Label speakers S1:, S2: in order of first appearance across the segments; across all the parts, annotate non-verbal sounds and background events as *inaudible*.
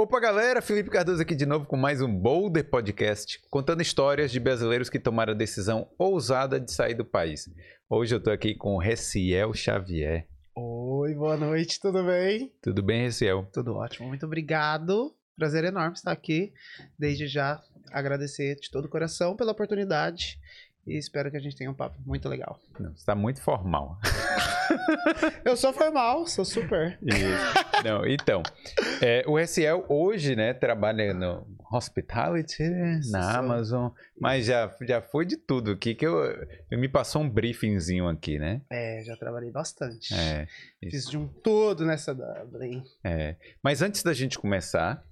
S1: Opa, galera! Felipe Cardoso aqui de novo com mais um Boulder Podcast, contando histórias de brasileiros que tomaram a decisão ousada de sair do país. Hoje eu tô aqui com o Reciel Xavier.
S2: Oi, boa noite, tudo bem?
S1: Tudo bem, Reciel?
S2: Tudo ótimo, muito obrigado. Prazer enorme estar aqui. Desde já agradecer de todo o coração pela oportunidade e espero que a gente tenha um papo muito legal.
S1: Não, você tá muito formal. *laughs* *laughs*
S2: Eu sou formal, sou super.
S1: Isso. Não, então, é, o Reciel hoje, né, trabalha no Hospitality, na
S2: Isso.
S1: Amazon, mas já, já foi de tudo aqui, que eu, eu me passou um briefingzinho aqui, né?
S2: É, já trabalhei bastante.
S1: É,
S2: Fiz de um todo nessa Dublin.
S1: É, mas antes da gente começar,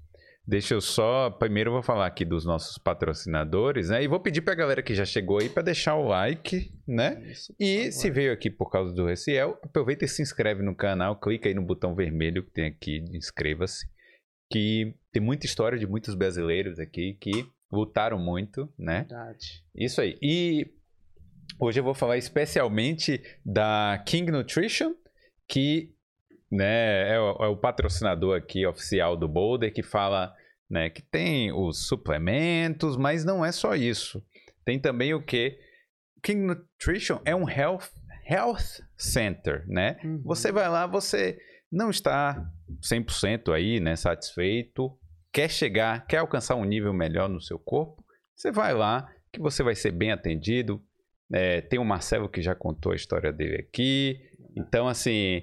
S1: deixa eu só. Primeiro eu vou falar aqui dos nossos patrocinadores, né? E vou pedir pra galera que já chegou aí pra deixar o like, né?
S2: Isso,
S1: E se veio aqui por causa do Reciel, aproveita e se inscreve no canal, clica aí no botão vermelho que tem aqui, de inscreva-se. Que tem muita história de muitos brasileiros aqui que lutaram muito, né?
S2: Verdade.
S1: Isso aí. E hoje eu vou falar especialmente da King Nutrition, que né, é, o, é o patrocinador aqui oficial do Boulder, que fala né, que tem os suplementos, mas não é só isso. Tem também o que? King Nutrition é um health, health center, né?
S2: Uhum.
S1: Você vai lá, você não está 100% aí, né, satisfeito, quer chegar, quer alcançar um nível melhor no seu corpo, você vai lá que você vai ser bem atendido. É, tem o Marcelo que já contou a história dele aqui. Então, assim,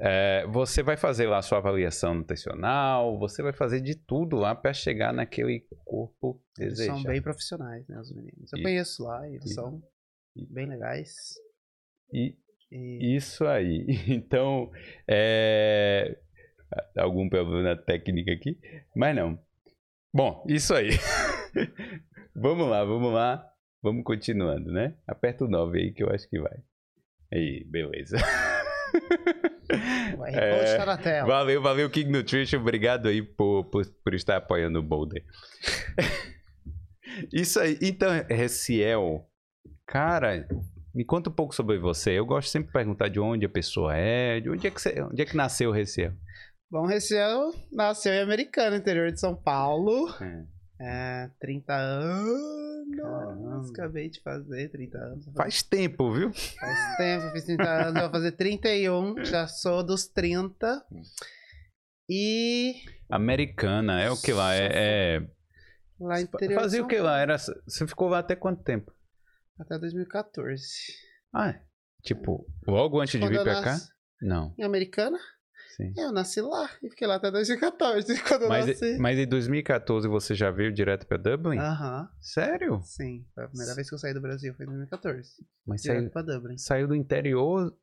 S1: é, você vai fazer lá a sua avaliação nutricional, você vai fazer de tudo lá para chegar naquele corpo
S2: Eles
S1: desejado.
S2: são bem profissionais, né, os meninos. Eu
S1: E-
S2: conheço lá, e eles
S1: e-
S2: são bem legais.
S1: E
S2: E
S1: Isso aí. *laughs* Então, é... algum problema na técnica aqui? Mas não. Bom, isso aí. *laughs* vamos lá, vamos lá. Vamos continuando, né? Aperta o 9 aí que eu acho que vai. Aí, beleza. *laughs*
S2: o *laughs*
S1: É,
S2: R Code tá na tela.
S1: Valeu, valeu, King Nutrition. Obrigado aí por, por, por estar apoiando o Boulder. *laughs* Isso aí. Então, Reciel, cara, me conta um pouco sobre você. Eu gosto sempre de perguntar de onde a pessoa é, de onde é que, você, onde é que nasceu o Reciel.
S2: Bom, Reciel nasceu em Americana, interior de São Paulo.
S1: É.
S2: É, 30 anos.
S1: Caramba.
S2: Acabei de fazer 30 anos.
S1: Faz tempo, viu?
S2: Faz tempo, fiz 30 anos, vou fazer 31, já sou dos 30. E
S1: Americana, é o que lá? É, é...
S2: lá interior de
S1: Fazia o que lá? Era... Você ficou lá até quanto tempo?
S2: Até 2014.
S1: Ah, é. tipo, logo antes de
S2: Quando
S1: vir
S2: eu
S1: pra cá?
S2: nasci
S1: Não,
S2: Em Americana,
S1: sim.
S2: eu nasci lá e fiquei lá até 2014, *laughs* quando eu
S1: Mas,
S2: nasci.
S1: mas em 2014 você já veio direto pra Dublin?
S2: Aham,
S1: Sério?
S2: sim. Foi a primeira vez que eu saí do Brasil, foi em 2014.
S1: Mas
S2: Direto
S1: saiu,
S2: pra Dublin.
S1: saiu do interior.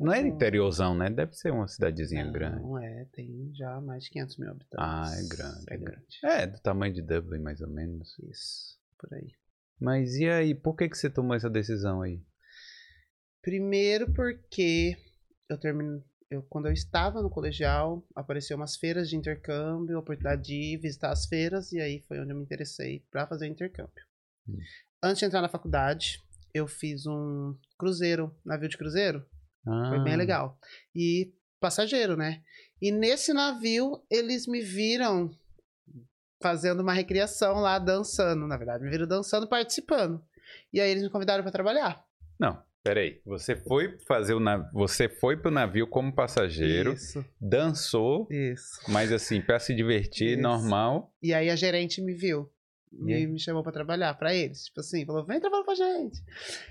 S1: Não é
S2: Não.
S1: interiorzão, né? Deve ser uma cidadezinha grande.
S2: Não é, tem já mais de 500 mil habitantes.
S1: Ah, é grande,
S2: É
S1: é
S2: grande.
S1: É, do tamanho de Dublin, mais ou menos.
S2: Isso, por aí.
S1: Mas e aí, por que, que você tomou essa decisão aí?
S2: Primeiro porque eu terminei. Eu, quando eu estava no colegial, apareceu umas feiras de intercâmbio, a oportunidade de ir visitar as feiras, e aí foi onde eu me interessei para fazer o intercâmbio.
S1: Hum.
S2: Antes de entrar na faculdade, eu fiz um cruzeiro, navio de cruzeiro. Foi bem
S1: Ah,
S2: legal. E passageiro, né? E nesse navio, eles me viram fazendo uma recriação lá, dançando. Na verdade, me viram dançando, participando. E aí eles me convidaram para trabalhar.
S1: Não, peraí. Você foi fazer o nav... Você foi pro navio como passageiro,
S2: Isso,
S1: dançou,
S2: isso.
S1: mas assim, pra se divertir,
S2: Isso.
S1: normal.
S2: E aí a gerente me viu.
S1: E?
S2: Me, me chamou pra trabalhar pra eles. Tipo assim, falou: vem trabalhar com a gente.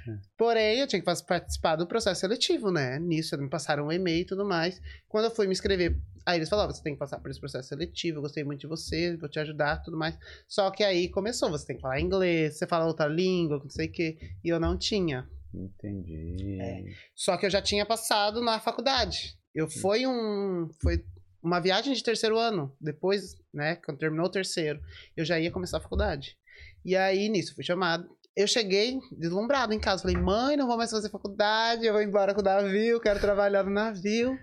S1: É.
S2: Porém, eu tinha que participar do processo seletivo, né? Nisso, eles me passaram um e-mail e tudo mais. Quando eu fui me inscrever, aí eles falaram: você tem que passar por esse processo seletivo. Eu gostei muito de você, vou te ajudar tudo mais. Só que aí começou: você tem que falar inglês, você fala outra língua, não sei o quê. E eu não tinha.
S1: Entendi.
S2: É. Só que eu já tinha passado na faculdade. Eu foi um. Foi uma viagem de terceiro ano. Depois, né, quando terminou o terceiro, eu já ia começar a faculdade. E aí, nisso, fui chamado. Eu cheguei deslumbrado em casa. Falei, mãe, não vou mais fazer faculdade, eu vou embora com o navio, quero trabalhar no navio.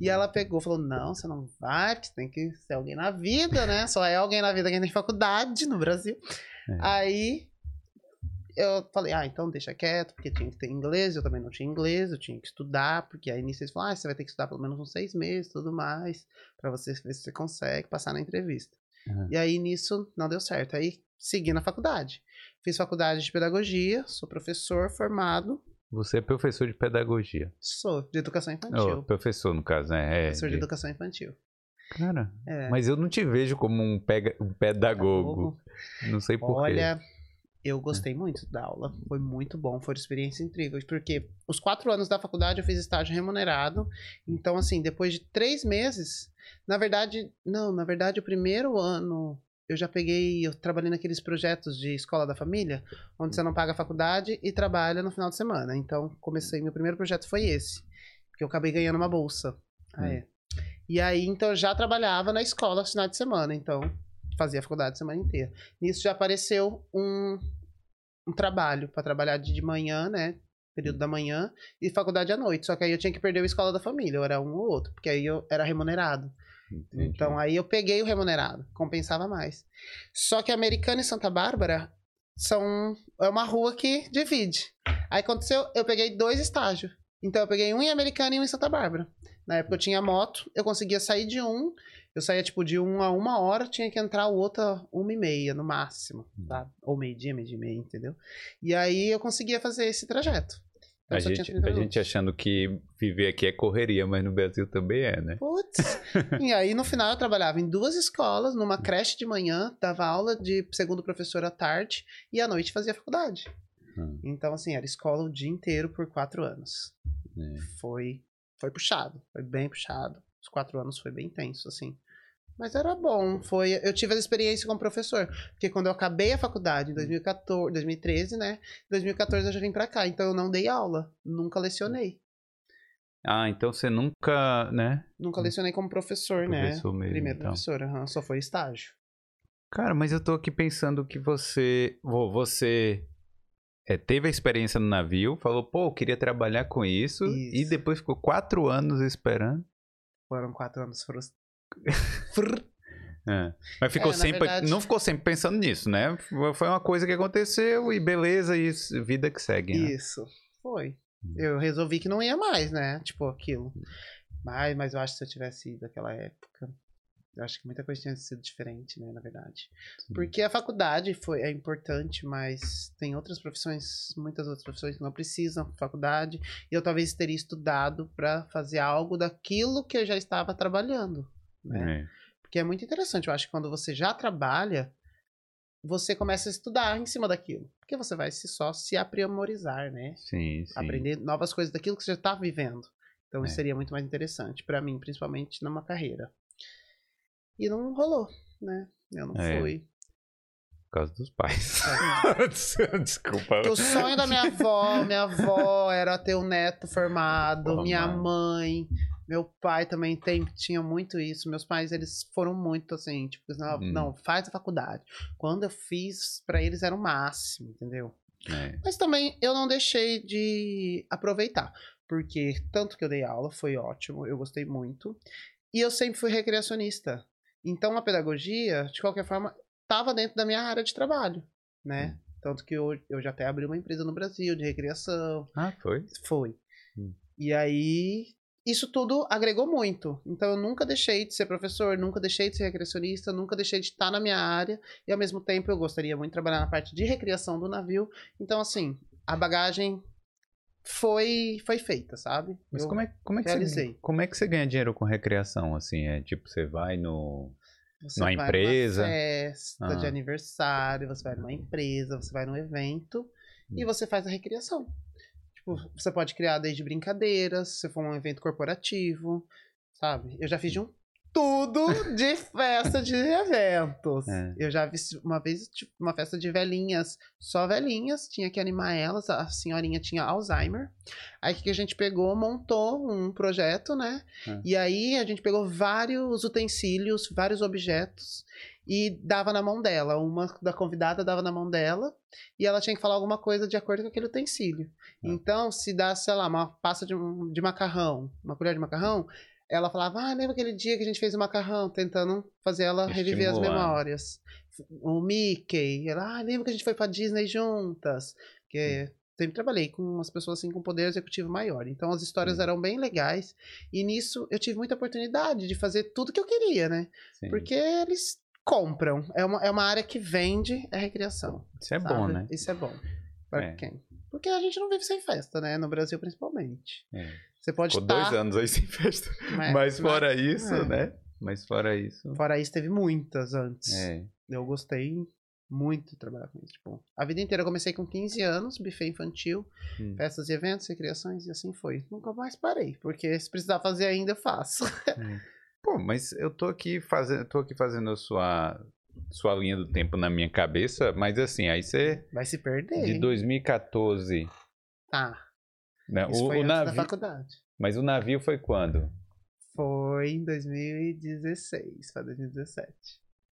S2: E ela pegou falou: Não, você não vai, porque você tem que ser alguém na vida, né? Só é alguém na vida quem tem faculdade no Brasil.
S1: É.
S2: Aí eu falei, ah, então deixa quieto, porque tinha que ter inglês, eu também não tinha inglês, eu tinha que estudar, porque aí nisso eles falaram, ah, você vai ter que estudar pelo menos uns seis meses tudo mais, pra você ver se você consegue passar na entrevista.
S1: Uhum.
S2: E aí nisso não deu certo. Aí segui na faculdade. Fiz faculdade de pedagogia, sou professor formado,
S1: Você é professor de pedagogia.
S2: sou de educação
S1: Oh,
S2: infantil.
S1: professor, no caso, né? É,
S2: professor de educação infantil.
S1: Cara,
S2: É.
S1: mas eu não te vejo como um, pega... um pedagogo. Não sei porquê.
S2: Olha, eu gostei muito da aula. Foi muito bom, foram experiências incríveis. Porque os quatro anos da faculdade eu fiz estágio remunerado. Então, assim, depois de três meses, na verdade, não, na verdade, o primeiro ano eu já peguei, eu trabalhei naqueles projetos de escola da família, onde você não paga a faculdade e trabalha no final de semana. Então, comecei, meu primeiro projeto foi esse. Que eu acabei ganhando uma bolsa. Ah,
S1: Hum.
S2: é. E aí, então, eu já trabalhava na escola no final de semana. Então, fazia a faculdade a semana inteira. Nisso já apareceu um, um trabalho para trabalhar de de manhã, né? Período da manhã, e faculdade à noite. Só que aí eu tinha que perder o escola da família, eu era um ou outro, porque aí eu era remunerado.
S1: Entendi.
S2: Então aí eu peguei o remunerado, compensava mais. Só que Americana e Santa Bárbara são é uma rua que divide. Aí aconteceu, eu peguei dois estágios. Então eu peguei um em Americana e um em Santa Bárbara. Na época eu tinha moto, eu conseguia sair de um, eu saía tipo de um a uma hora, tinha que entrar o outro uma e meia no máximo, tá? Ou meio dia, meio dia e meia, entendeu? E aí eu conseguia fazer esse trajeto. Então,
S1: A gente,
S2: 30
S1: a gente achando que viver aqui é correria, mas no Brasil também é, né?
S2: Putz. *laughs* e aí, no final, eu trabalhava em duas escolas, numa creche de manhã, dava aula de segundo professor à tarde, e à noite fazia faculdade.
S1: Hum.
S2: Então, assim, era escola o dia inteiro por quatro anos.
S1: É.
S2: Foi, foi puxado, foi bem puxado. Os quatro anos foi bem tenso, assim. Mas era bom, foi... Eu tive a experiência como professor, porque quando eu acabei a faculdade em 2014, 2013, né? Em 2014 eu já vim pra cá, então eu não dei aula, nunca lecionei.
S1: Ah, então você nunca, né?
S2: Nunca lecionei como professor, né?
S1: Professor mesmo,
S2: Primeiro
S1: então.
S2: professor, aham, só foi estágio.
S1: Cara, mas eu tô aqui pensando que você, vo- você é, teve a experiência no navio, falou, pô, eu queria trabalhar com isso, e
S2: Isso.
S1: depois ficou quatro anos esperando.
S2: Foram quatro anos frustrados. *laughs*
S1: É. Mas ficou
S2: É,
S1: sempre,
S2: verdade-
S1: não ficou sempre pensando nisso, né? Foi uma coisa que aconteceu e beleza, e vida que segue. Né?
S2: Isso, foi.
S1: Hum.
S2: Eu resolvi que não ia mais, né? Tipo, aquilo. Mas, mas eu acho que se eu tivesse ido naquela época, eu acho que muita coisa tinha sido diferente, né? Na verdade.
S1: Sim.
S2: Porque a faculdade foi, é importante, mas tem outras profissões, muitas outras profissões que não precisam de faculdade. E eu talvez teria estudado para fazer algo daquilo que eu já estava trabalhando, né?
S1: É.
S2: Porque é muito interessante. Eu acho que quando você já trabalha, você começa a estudar em cima daquilo. Porque você vai se só se aprimorizar, né?
S1: Sim, sim.
S2: Aprender novas coisas daquilo que você já está vivendo. Então
S1: É.
S2: isso seria muito mais interessante para mim, principalmente numa carreira. E não rolou, né? Eu não
S1: É.
S2: fui.
S1: Por causa dos pais. *laughs* Desculpa.
S2: Porque o sonho da minha avó, minha avó era ter um neto formado,
S1: Porra,
S2: minha
S1: mano.
S2: mãe, meu pai também tem, tinha muito isso. Meus pais, eles foram muito assim, tipo, não,
S1: Hum.
S2: não faz a faculdade. Quando eu fiz, pra eles era o máximo, entendeu?
S1: É.
S2: Mas também eu não deixei de aproveitar, porque tanto que eu dei aula foi ótimo, eu gostei muito, e eu sempre fui recreacionista. Então a pedagogia, de qualquer forma, estava dentro da minha área de trabalho, né? Tanto que eu, eu já até abri uma empresa no Brasil de recreação,
S1: Ah, foi?
S2: foi.
S1: Hum.
S2: E aí, isso tudo agregou muito. Então, eu nunca deixei de ser professor, nunca deixei de ser recreacionista, nunca deixei de estar na minha área. E, ao mesmo tempo, eu gostaria muito de trabalhar na parte de recreação do navio. Então, assim, a bagagem foi, foi feita, sabe?
S1: Mas
S2: Eu
S1: como é, como, é que
S2: realizei.
S1: você, como é que você ganha dinheiro com recreação? Assim, é tipo, você vai no.
S2: Você
S1: numa
S2: vai
S1: empresa?
S2: Numa festa
S1: Ah.
S2: de aniversário, você vai numa empresa, você vai num evento e
S1: Hum.
S2: você faz a recriação. Tipo, você pode criar desde brincadeiras, se for um evento corporativo, sabe? Eu já fiz de um tudo de festa de eventos.
S1: É.
S2: Eu já vi uma vez tipo, uma festa de velhinhas, só velhinhas, tinha que animar elas, a senhorinha tinha Alzheimer. Aí o que que a gente pegou, montou um projeto, né?
S1: É.
S2: E aí a gente pegou vários utensílios, vários objetos e dava na mão dela. Uma da convidada dava na mão dela e ela tinha que falar alguma coisa de acordo com aquele utensílio.
S1: É.
S2: Então, se dá, sei lá, uma pasta de, de macarrão, uma colher de macarrão, ela falava, ah, lembra aquele dia que a gente fez o macarrão, tentando fazer ela reviver as
S1: Estimular.
S2: memórias. O Mickey, ela, ah, lembra que a gente foi pra Disney juntas? Porque sempre trabalhei com umas pessoas assim com poder executivo maior. Então as histórias
S1: Sim.
S2: eram bem legais. E nisso eu tive muita oportunidade de fazer tudo que eu queria, né?
S1: Sim.
S2: Porque eles compram. É uma, é uma área que vende é recreação.
S1: Isso é
S2: sabe?
S1: bom, né?
S2: Isso é bom. Pra
S1: É.
S2: quem? Porque a gente não vive sem festa, né? No Brasil, principalmente.
S1: É.
S2: Você pode
S1: Ficou
S2: estar...
S1: dois anos aí *laughs* sem festa.
S2: mas-
S1: Mas fora isso,
S2: é.
S1: né? Mas fora isso.
S2: Fora isso, teve muitas antes.
S1: É.
S2: Eu gostei muito de trabalhar com isso. Tipo, a vida inteira eu comecei com 15 anos, buffet infantil,
S1: Hum.
S2: festas e eventos, recriações, e assim foi. Nunca mais parei, porque se precisar fazer ainda, eu faço. *laughs*
S1: Pô, mas eu tô aqui fazendo, tô aqui fazendo a sua, sua linha do tempo na minha cabeça, mas assim, aí você
S2: Vai se perder.
S1: de
S2: hein?
S1: 2014,
S2: Tá.
S1: Né?
S2: Isso
S1: O,
S2: foi
S1: o
S2: antes da
S1: navio,
S2: faculdade.
S1: mas o navio foi quando?
S2: Foi em 2016, foi 2017.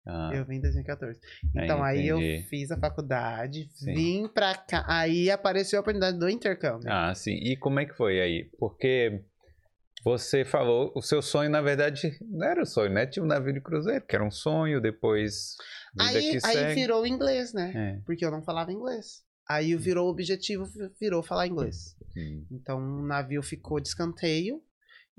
S1: Ah,
S2: Eu vim em 2014.
S1: Aí,
S2: Então aí, eu
S1: entendi.
S2: fiz a faculdade,
S1: Sim.
S2: vim pra cá. Aí apareceu a oportunidade do intercâmbio.
S1: ah, sim. E como é que foi aí? Porque você falou, o seu sonho, na verdade, não era o sonho, né? Tinha um navio de cruzeiro, que era um sonho, depois.
S2: Aí, aí virou inglês, né?
S1: É.
S2: Porque eu não falava inglês. Aí virou o objetivo, virou falar inglês.
S1: Hum.
S2: Então o navio ficou de escanteio.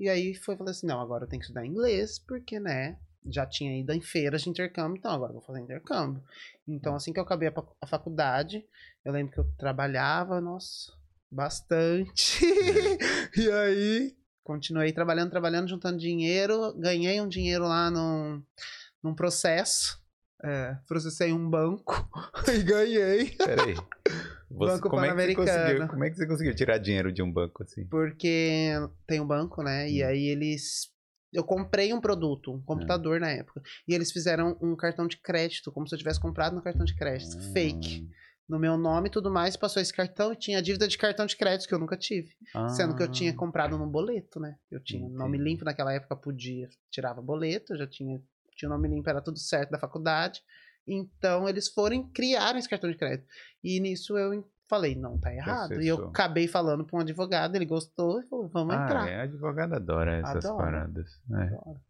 S2: E aí foi falando assim: não, agora eu tenho que estudar inglês, porque, né? Já tinha ido em feiras de intercâmbio, então agora eu vou fazer intercâmbio. Então, assim que eu acabei a, fa- a faculdade, eu lembro que eu trabalhava, nossa, bastante. *laughs* e aí, continuei trabalhando, trabalhando, juntando dinheiro. Ganhei um dinheiro lá num, num processo. É, processei um banco *laughs* e ganhei.
S1: Peraí. Você,
S2: Banco
S1: como, é que você conseguiu,
S2: Pan-Americano.
S1: como é que você conseguiu tirar dinheiro de um banco assim?
S2: Porque tem um banco, né? E
S1: Hum.
S2: aí eles. Eu comprei um produto, um computador na época. E eles fizeram um cartão de crédito, como se eu tivesse comprado no cartão de crédito. Fake. No meu nome e tudo mais, passou esse cartão e tinha dívida de cartão de crédito que eu nunca tive.
S1: Ah,
S2: Sendo que eu tinha comprado num boleto, né? Eu tinha nome
S1: Entendi.
S2: limpo naquela época, podia. Tirava boleto, já tinha, tinha nome limpo, era tudo certo da faculdade. Então eles foram criaram esse cartão de crédito. E nisso eu falei, não, tá errado. E eu acabei falando pra um advogado, ele gostou e falou, vamos
S1: ah,
S2: entrar.
S1: é, advogado adora essas
S2: Adora.
S1: paradas. É.
S2: Adora.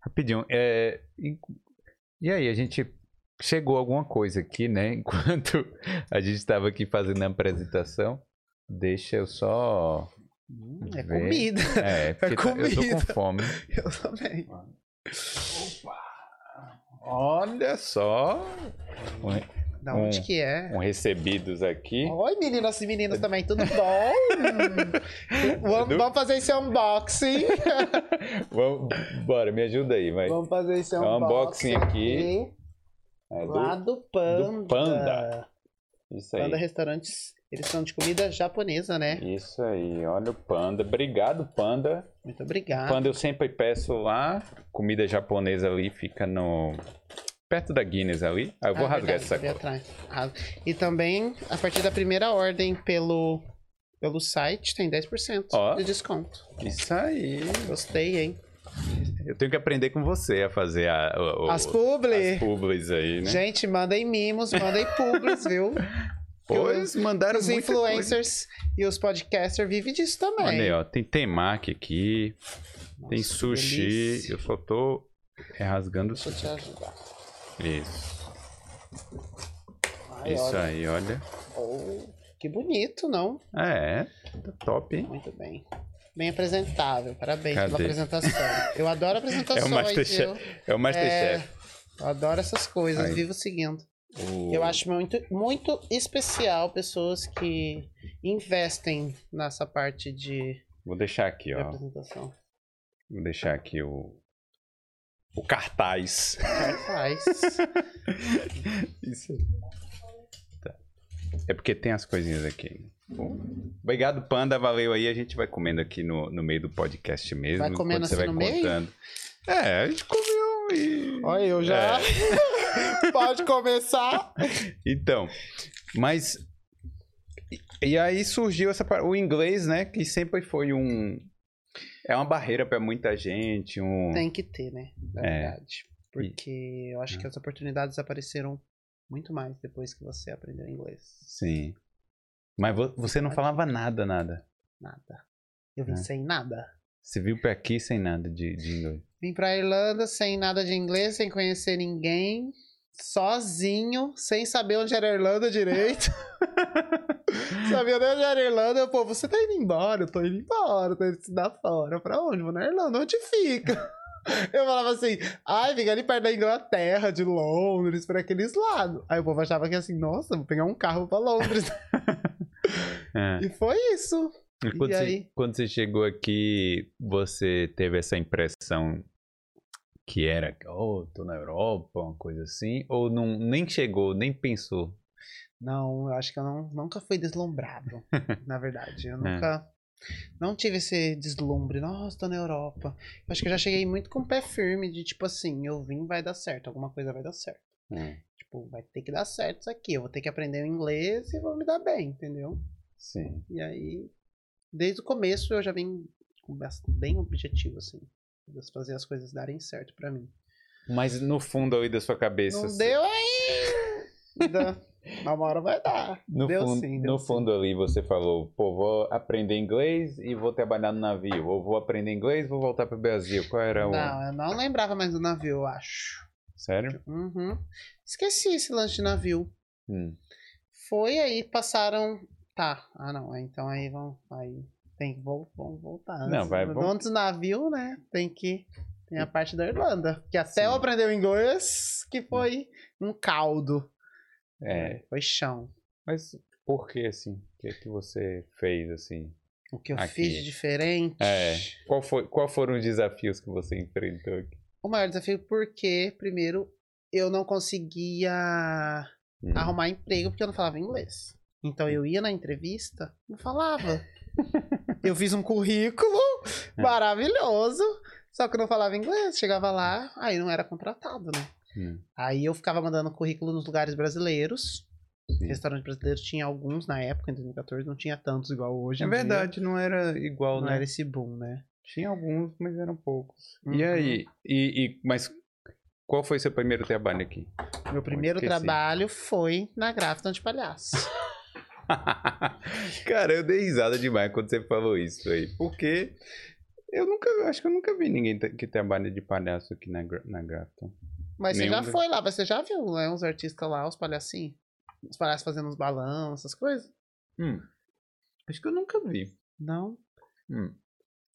S1: Rapidinho, é, e, e aí, a gente chegou a alguma coisa aqui, né? *laughs* Enquanto a gente estava aqui fazendo a apresentação, deixa eu só...
S2: Hum, é comida. *laughs*
S1: É, porque tá- eu tô com
S2: comida.
S1: fome.
S2: Eu também.
S1: Olha só,
S2: Da onde
S1: Um-
S2: que é?
S1: um recebidos aqui.
S2: Oi, meninas e meninos também, tudo bom? *laughs* vamos, vamos fazer esse unboxing. *laughs*
S1: Vamos, bora, me ajuda aí, vai.
S2: vamos fazer esse unboxing,
S1: unboxing aqui.
S2: aqui.
S1: É, do-
S2: Lá do Panda.
S1: do Panda. Isso aí.
S2: Panda Restaurantes, eles são de comida japonesa, né?
S1: Isso aí, olha o Panda. Obrigado, Panda.
S2: Muito obrigado.
S1: Panda eu sempre peço lá. Comida japonesa ali fica no. Perto da Guinness ali. Ah, eu vou
S2: Ah,
S1: rasgar
S2: verdade,
S1: essa coisa.
S2: E também, a partir da primeira ordem pelo, pelo site, tem 10%
S1: Ó.
S2: de desconto.
S1: Isso aí.
S2: Gostei, hein?
S1: Eu tenho que aprender com você a fazer a,
S2: As publi.
S1: as publis aí, né?
S2: Gente, mandem mimos, mandem publis, viu? *laughs*
S1: Pois mandaram
S2: Os
S1: muita coisa.
S2: influencers e os podcasters vivem disso também.
S1: Olha aí, ó. Tem temaki aqui. tem
S2: Nossa, que
S1: sushi. Eu só tô é, rasgando
S2: Deixa eu te ajudar.
S1: Isso.
S2: Ai,
S1: Isso
S2: olha.
S1: aí, olha.
S2: Oh, que bonito, não?
S1: É, tá top, hein?
S2: Muito bem. Bem apresentável. Parabéns
S1: Cadê?
S2: pela apresentação. Eu adoro *laughs* apresentações,
S1: É o Masterchef. É o Masterchef.
S2: Eu adoro essas coisas,
S1: Aí.
S2: vivo seguindo.
S1: O-
S2: Eu acho muito, muito especial pessoas que investem nessa parte de,
S1: Vou deixar aqui, ó. Vou deixar aqui o. O cartaz.
S2: Faz. *laughs*
S1: Isso aí. Tá. É porque tem as coisinhas aqui. Bom, obrigado, Panda. Valeu aí. A gente vai comendo aqui no, no meio do podcast mesmo.
S2: Vai comendo
S1: enquanto você
S2: assim
S1: vai
S2: no meio?
S1: contando. É, a gente comeu e.
S2: Olha, eu já. *laughs* *laughs* Pode começar.
S1: Então, mas. E, aí surgiu essa o inglês, né? Que sempre foi um. É uma barreira para muita gente. Um...
S2: Tem que ter, né? Na
S1: É.
S2: verdade. Porque eu acho que as oportunidades apareceram muito mais depois que você aprendeu inglês.
S1: Sim. Mas vo- você não falava nada, nada.
S2: Nada. Eu vim
S1: É.
S2: sem nada.
S1: Você viu pra aqui sem nada de, de inglês.
S2: Vim pra Irlanda sem nada de inglês, sem conhecer ninguém, sozinho, sem saber onde era a Irlanda direito. *laughs* Sabia nem onde era a Irlanda, pô, você tá indo embora, eu tô indo embora, tô indo estudar fora. Pra onde? Vou na Irlanda, onde fica? *laughs* Eu falava assim, ai, fica ali perto da Inglaterra, de Londres, por aqueles lados. Aí o povo achava que assim, nossa, vou pegar um carro pra Londres. *laughs*
S1: É.
S2: e foi isso.
S1: E quando,
S2: E
S1: você,
S2: aí?
S1: quando você chegou aqui, você teve essa impressão que era, oh, tô na Europa, uma coisa assim? Ou não, nem chegou, nem pensou?
S2: Não, eu acho que eu não, nunca fui deslumbrado, *laughs* na verdade. Eu nunca. Não tive esse deslumbre, nossa, tô na Europa. Eu acho que eu já cheguei muito com o pé firme de tipo assim, eu vim, vai dar certo, alguma coisa vai dar certo. Tipo, vai ter que dar certo isso aqui. Eu vou ter que aprender o inglês e vou me dar bem, entendeu?
S1: Sim.
S2: E aí, desde o começo eu já vim com bem objetivo, assim. De fazer as coisas darem certo pra mim.
S1: Mas no fundo aí da sua cabeça.
S2: Não
S1: você-
S2: deu ainda. *laughs* Uma hora vai dar.
S1: No,
S2: deu
S1: fundo,
S2: sim, deu
S1: no
S2: sim.
S1: fundo ali você falou, pô, vou aprender inglês e vou trabalhar no navio. Ou vou aprender inglês e vou voltar pro Brasil. Qual era o.
S2: Não, eu não lembrava mais do navio, eu acho.
S1: Sério?
S2: Uhum. Esqueci esse lance de navio.
S1: Hum.
S2: Foi aí, passaram. Tá. Ah, não. Então aí vão. Aí tem que vol- vamos voltar.
S1: Não,
S2: Antes-
S1: vai, vamos-
S2: Antes do navio, né? Tem que. Tem a parte da Irlanda. Que até
S1: Sim.
S2: eu aprender o inglês, que foi um caldo.
S1: É.
S2: Foi chão.
S1: Mas por que assim? O que, que você fez assim?
S2: O que eu
S1: Aqui.
S2: fiz de diferente.
S1: É. Qual, foi, qual foram os desafios que você enfrentou aqui?
S2: O maior desafio, porque, primeiro, eu não conseguia
S1: Hum.
S2: arrumar emprego porque eu não falava inglês. Então eu ia na entrevista, não falava. *laughs* eu fiz um currículo
S1: É.
S2: maravilhoso, só que eu não falava inglês. Chegava lá, aí não era contratado, né?
S1: Hum.
S2: Aí eu ficava mandando currículo nos lugares brasileiros.
S1: Sim.
S2: Restaurante brasileiro tinha alguns na época, em 2014, não tinha tantos igual hoje.
S1: É
S2: em dia.
S1: verdade, não era igual,
S2: Não
S1: né?
S2: era esse boom, né?
S1: Tinha alguns, mas eram poucos. E
S2: Uhum.
S1: aí? E, e- mas qual foi seu primeiro trabalho aqui?
S2: Meu primeiro trabalho foi na Grafton de Palhaço. *laughs* *laughs*
S1: Cara, eu dei risada demais quando você falou isso aí. Porque eu nunca, acho que eu nunca vi ninguém que trabalha de palhaço aqui na, na Grafton.
S2: Mas você
S1: Nenhum
S2: já
S1: de-
S2: foi lá, você já viu, né? Os artistas lá, os palhacinhos. Os palhaços fazendo uns balões, essas coisas?
S1: Hum. Acho que eu nunca vi.
S2: Não.
S1: Hum.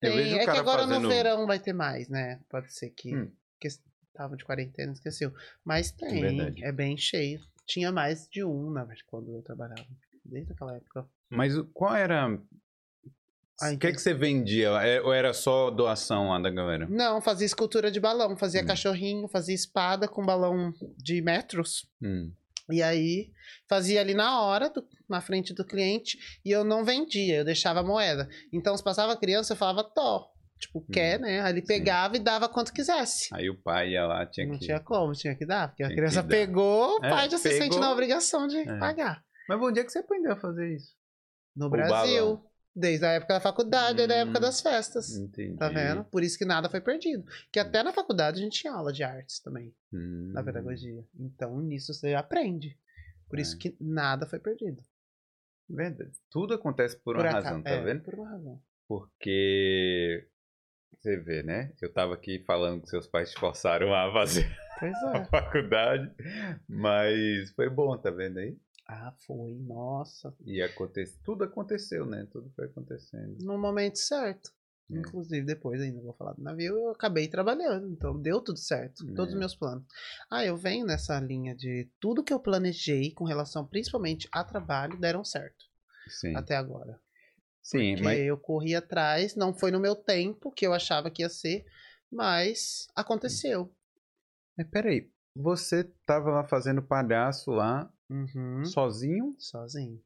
S2: Tem- é que agora
S1: fazendo...
S2: no verão vai ter mais, né? Pode ser que,
S1: Hum.
S2: que estavam de quarentena, esqueceu. Mas tem,
S1: verdade.
S2: é bem cheio. Tinha mais de um, na verdade, quando eu trabalhava. Desde aquela época.
S1: Mas qual era...
S2: Ah,
S1: o que,
S2: entendi.
S1: que você vendia? É- Ou era só doação lá da galera?
S2: Não, fazia escultura de balão, fazia
S1: Hum.
S2: cachorrinho, fazia espada com balão de metros.
S1: Hum.
S2: E aí fazia ali na hora, do- na frente do cliente, e eu não vendia, eu deixava a moeda. Então, se passava a criança, eu falava tó. Tipo, quer, né? Aí ele
S1: Sim.
S2: pegava e dava quanto quisesse.
S1: Aí o pai ia lá, tinha
S2: não
S1: que...
S2: tinha como, tinha que dar, porque a
S1: Tinha
S2: criança
S1: que dar.
S2: pegou, o
S1: É,
S2: pai já se sente
S1: pegou.
S2: na obrigação de
S1: É.
S2: pagar.
S1: Mas bom dia que você aprendeu a fazer isso.
S2: No
S1: O
S2: Brasil,
S1: balão.
S2: desde a época da faculdade e da época
S1: Hum.
S2: das festas.
S1: Entendi.
S2: Tá vendo? Por isso que nada foi perdido. Que até na faculdade a gente tinha aula de artes também,
S1: Hum.
S2: na pedagogia. Então, nisso você aprende. Por isso
S1: É.
S2: que nada foi perdido.
S1: Verdade. Tudo acontece por uma
S2: aca-
S1: razão, tá
S2: é,
S1: vendo?
S2: Por uma razão.
S1: Porque você vê, né? Eu tava aqui falando que seus pais te forçaram a fazer
S2: Pois *laughs*
S1: a
S2: é.
S1: faculdade, mas foi bom, tá vendo aí?
S2: Ah, foi. Nossa.
S1: E acontece, tudo aconteceu, né? Tudo foi acontecendo.
S2: No momento certo.
S1: É.
S2: Inclusive, depois ainda vou falar do navio, eu acabei trabalhando. Então, deu tudo certo. Todos
S1: É.
S2: os meus planos. Ah, eu venho nessa linha de tudo que eu planejei com relação principalmente a trabalho deram certo.
S1: Sim.
S2: Até agora.
S1: Sim,
S2: Porque
S1: mas
S2: eu corri atrás, não foi no meu tempo que eu achava que ia ser, mas aconteceu.
S1: Mas peraí, você tava lá fazendo palhaço lá,
S2: Uhum.
S1: sozinho,
S2: Sozinho.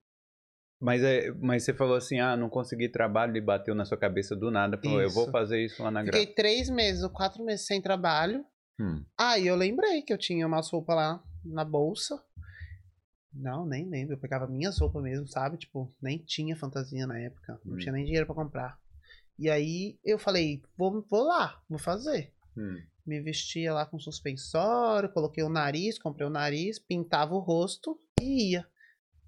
S1: mas, é, mas você falou assim, ah, não consegui trabalho e bateu na sua cabeça do nada, falou, eu vou fazer isso lá na
S2: Fiquei três meses ou quatro meses sem trabalho.
S1: Hum.
S2: Aí eu lembrei que eu tinha umas roupas lá na bolsa. Não, nem lembro. Eu pegava minhas roupas mesmo, sabe? Tipo, nem tinha fantasia na época. Não
S1: Hum.
S2: tinha nem dinheiro pra comprar. E aí eu falei, vou, vou lá, vou fazer.
S1: Hum.
S2: Me vestia lá com suspensório, coloquei o nariz, comprei o nariz, pintava o rosto e ia.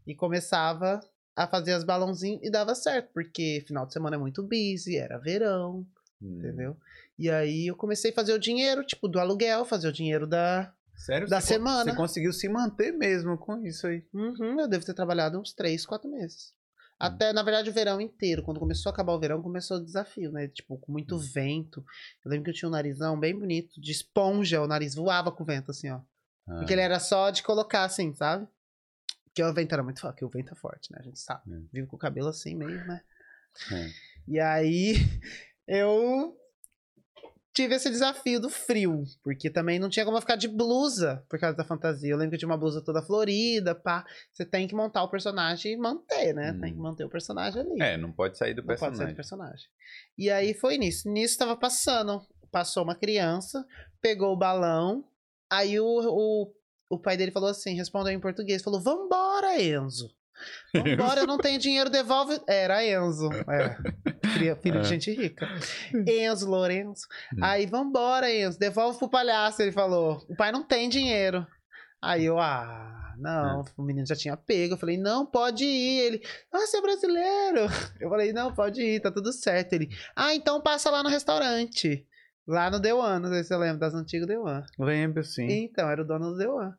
S2: E começava a fazer as balãozinhos e dava certo, porque final de semana é muito busy, era verão,
S1: Hum.
S2: entendeu? E aí eu comecei a fazer o dinheiro, tipo, do aluguel, fazer o dinheiro da.
S1: Sério?
S2: Da
S1: Você
S2: semana.
S1: Você conseguiu se manter mesmo com isso aí.
S2: Uhum, eu devo ter trabalhado uns 3, 4 meses. Até, na verdade, o verão inteiro. Quando começou a acabar o verão, começou o desafio, né? Tipo, com muito
S1: Hum.
S2: vento. Eu lembro que eu tinha um narizão bem bonito, de esponja, o nariz voava com o vento, assim, ó.
S1: Ah,
S2: Porque ele era só de colocar, assim, sabe? Porque o vento era muito forte, porque o vento é forte, né? A gente sabe.
S1: Hum.
S2: Vive com o cabelo assim, meio, né?
S1: é.
S2: E aí, *laughs* eu tive esse desafio do frio, porque também não tinha como eu ficar de blusa por causa da fantasia. Eu lembro que eu tinha uma blusa toda florida, pá. Você tem que montar o personagem e manter, né? Tem que
S1: Hum.
S2: manter o personagem ali.
S1: É, não pode sair do
S2: não pode sair
S1: personagem.
S2: do personagem. E aí foi nisso. Nisso tava passando. Passou uma criança, pegou o balão, aí o, o, o pai dele falou assim, respondeu em português, falou, vambora, Enzo. Vambora, eu não tenho dinheiro, devolve. Era Enzo. É. Cria- Filho de
S1: É.
S2: gente rica. Enzo, Lourenço.
S1: Hum.
S2: Aí, vambora, Enzo. Devolve pro palhaço, ele falou. O pai não tem dinheiro. Aí eu, ah, não. O menino já tinha pego. Eu falei, não, pode ir. Ele, ah, você é brasileiro. Eu falei, não, pode ir, tá tudo certo. Ele, ah, então passa lá no restaurante. Lá no The One, não sei se você lembra das antigas The One.
S1: Lembro, sim.
S2: Então, era o dono do The One.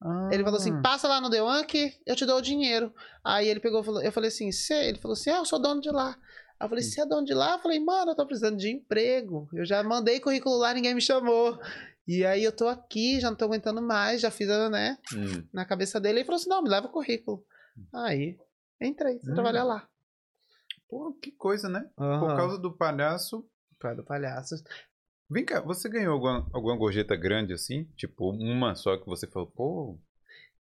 S1: Ah.
S2: Ele falou assim: passa lá no The One que eu te dou o dinheiro. Aí ele pegou eu falei assim, "Cê-" ele falou assim: ah, eu sou dono de lá. Aí eu falei, você é dono de lá? Eu falei, mano, eu tô precisando de emprego. Eu já mandei currículo lá, ninguém me chamou. E aí eu tô aqui, já não tô aguentando mais, já fiz, a, né,
S1: Hum.
S2: na cabeça dele. Ele falou assim: não, me leva o currículo. Aí, entrei, fui
S1: Hum.
S2: trabalhar lá.
S1: Pô, que coisa, né? Por
S2: Aham.
S1: causa do palhaço.
S2: Pai do palhaço.
S1: Vem cá, você ganhou alguma, alguma gorjeta grande assim? Tipo, uma só que você falou, pô.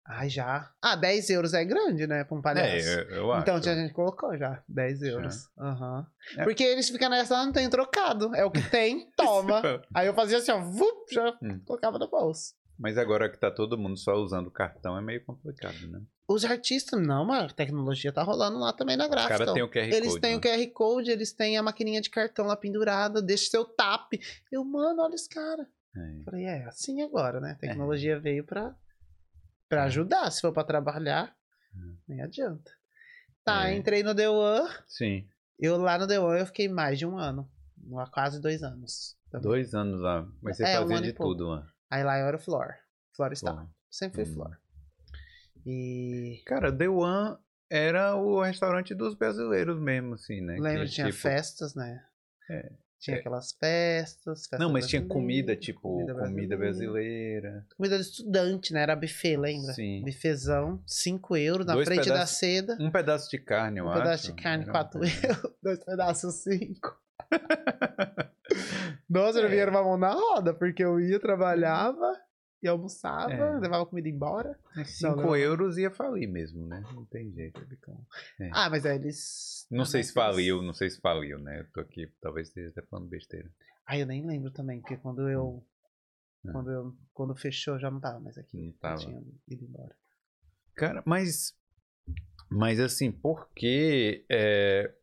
S2: Ai, já. Ah, 10 euros é grande, né, pra um palhaço.
S1: É, eu, eu acho.
S2: Então, a gente colocou já, 10 euros. Aham.
S1: É.
S2: Porque eles ficam nessa, ah, não tem trocado. É o que tem, *laughs* toma. Aí eu fazia assim, ó, vup, já
S1: Hum.
S2: colocava no bolso.
S1: Mas agora que tá todo mundo só usando cartão é meio complicado, né?
S2: Os artistas, não, mas a tecnologia tá rolando lá também na
S1: Os
S2: gráfica.
S1: caras têm o QR
S2: Eles
S1: Code.
S2: têm
S1: né?
S2: o QR Code, eles têm a maquininha de cartão lá pendurada, deixa seu tap. Eu, mano, olha esse cara.
S1: É.
S2: Falei, é, assim agora, né? A tecnologia veio pra, pra ajudar. Se for pra trabalhar,
S1: Hum.
S2: nem adianta. Tá,
S1: É.
S2: entrei no The One.
S1: Sim.
S2: Eu lá no The One eu fiquei mais de um ano. Há quase dois anos. também.
S1: Dois anos lá. Mas você
S2: É, um
S1: fazia
S2: e
S1: de tudo lá.
S2: Aí lá eu era o Flor. Flor está. Sempre fui
S1: Hum.
S2: Flor. E.
S1: Cara, The One era o restaurante dos brasileiros mesmo, assim, né?
S2: Lembro,
S1: Que,
S2: tinha
S1: tipo,
S2: festas, né?
S1: É,
S2: Tinha
S1: é.
S2: aquelas festas. festas
S1: Não, mas tinha comida, tipo, comida, brasileira.
S2: Comida de estudante, né? Era buffet, lembra?
S1: Sim.
S2: Buffetzão, 5 euros na
S1: Dois
S2: frente da
S1: pedaços-
S2: seda.
S1: Um pedaço de carne, eu
S2: Um
S1: acho.
S2: pedaço de carne,
S1: Era um
S2: 4
S1: pedaço.
S2: euros. *laughs* Dois pedaços, 5. *laughs* Nossa, eu
S1: É.
S2: vinha uma mão na roda, porque eu ia, trabalhava e almoçava,
S1: É.
S2: levava comida embora.
S1: Cinco
S2: não.
S1: euros ia falir mesmo, né? Não tem jeito. É.
S2: Ah, mas aí eles.
S1: Não sei
S2: mas
S1: se faliu, não sei se faliu, né? Eu tô aqui, talvez esteja até falando besteira.
S2: Ah, eu nem lembro também, porque quando eu.
S1: É.
S2: Quando, eu, quando fechou, já não tava mais aqui.
S1: Não tava.
S2: tinha ido embora.
S1: Cara, mas. Mas assim, por que. É,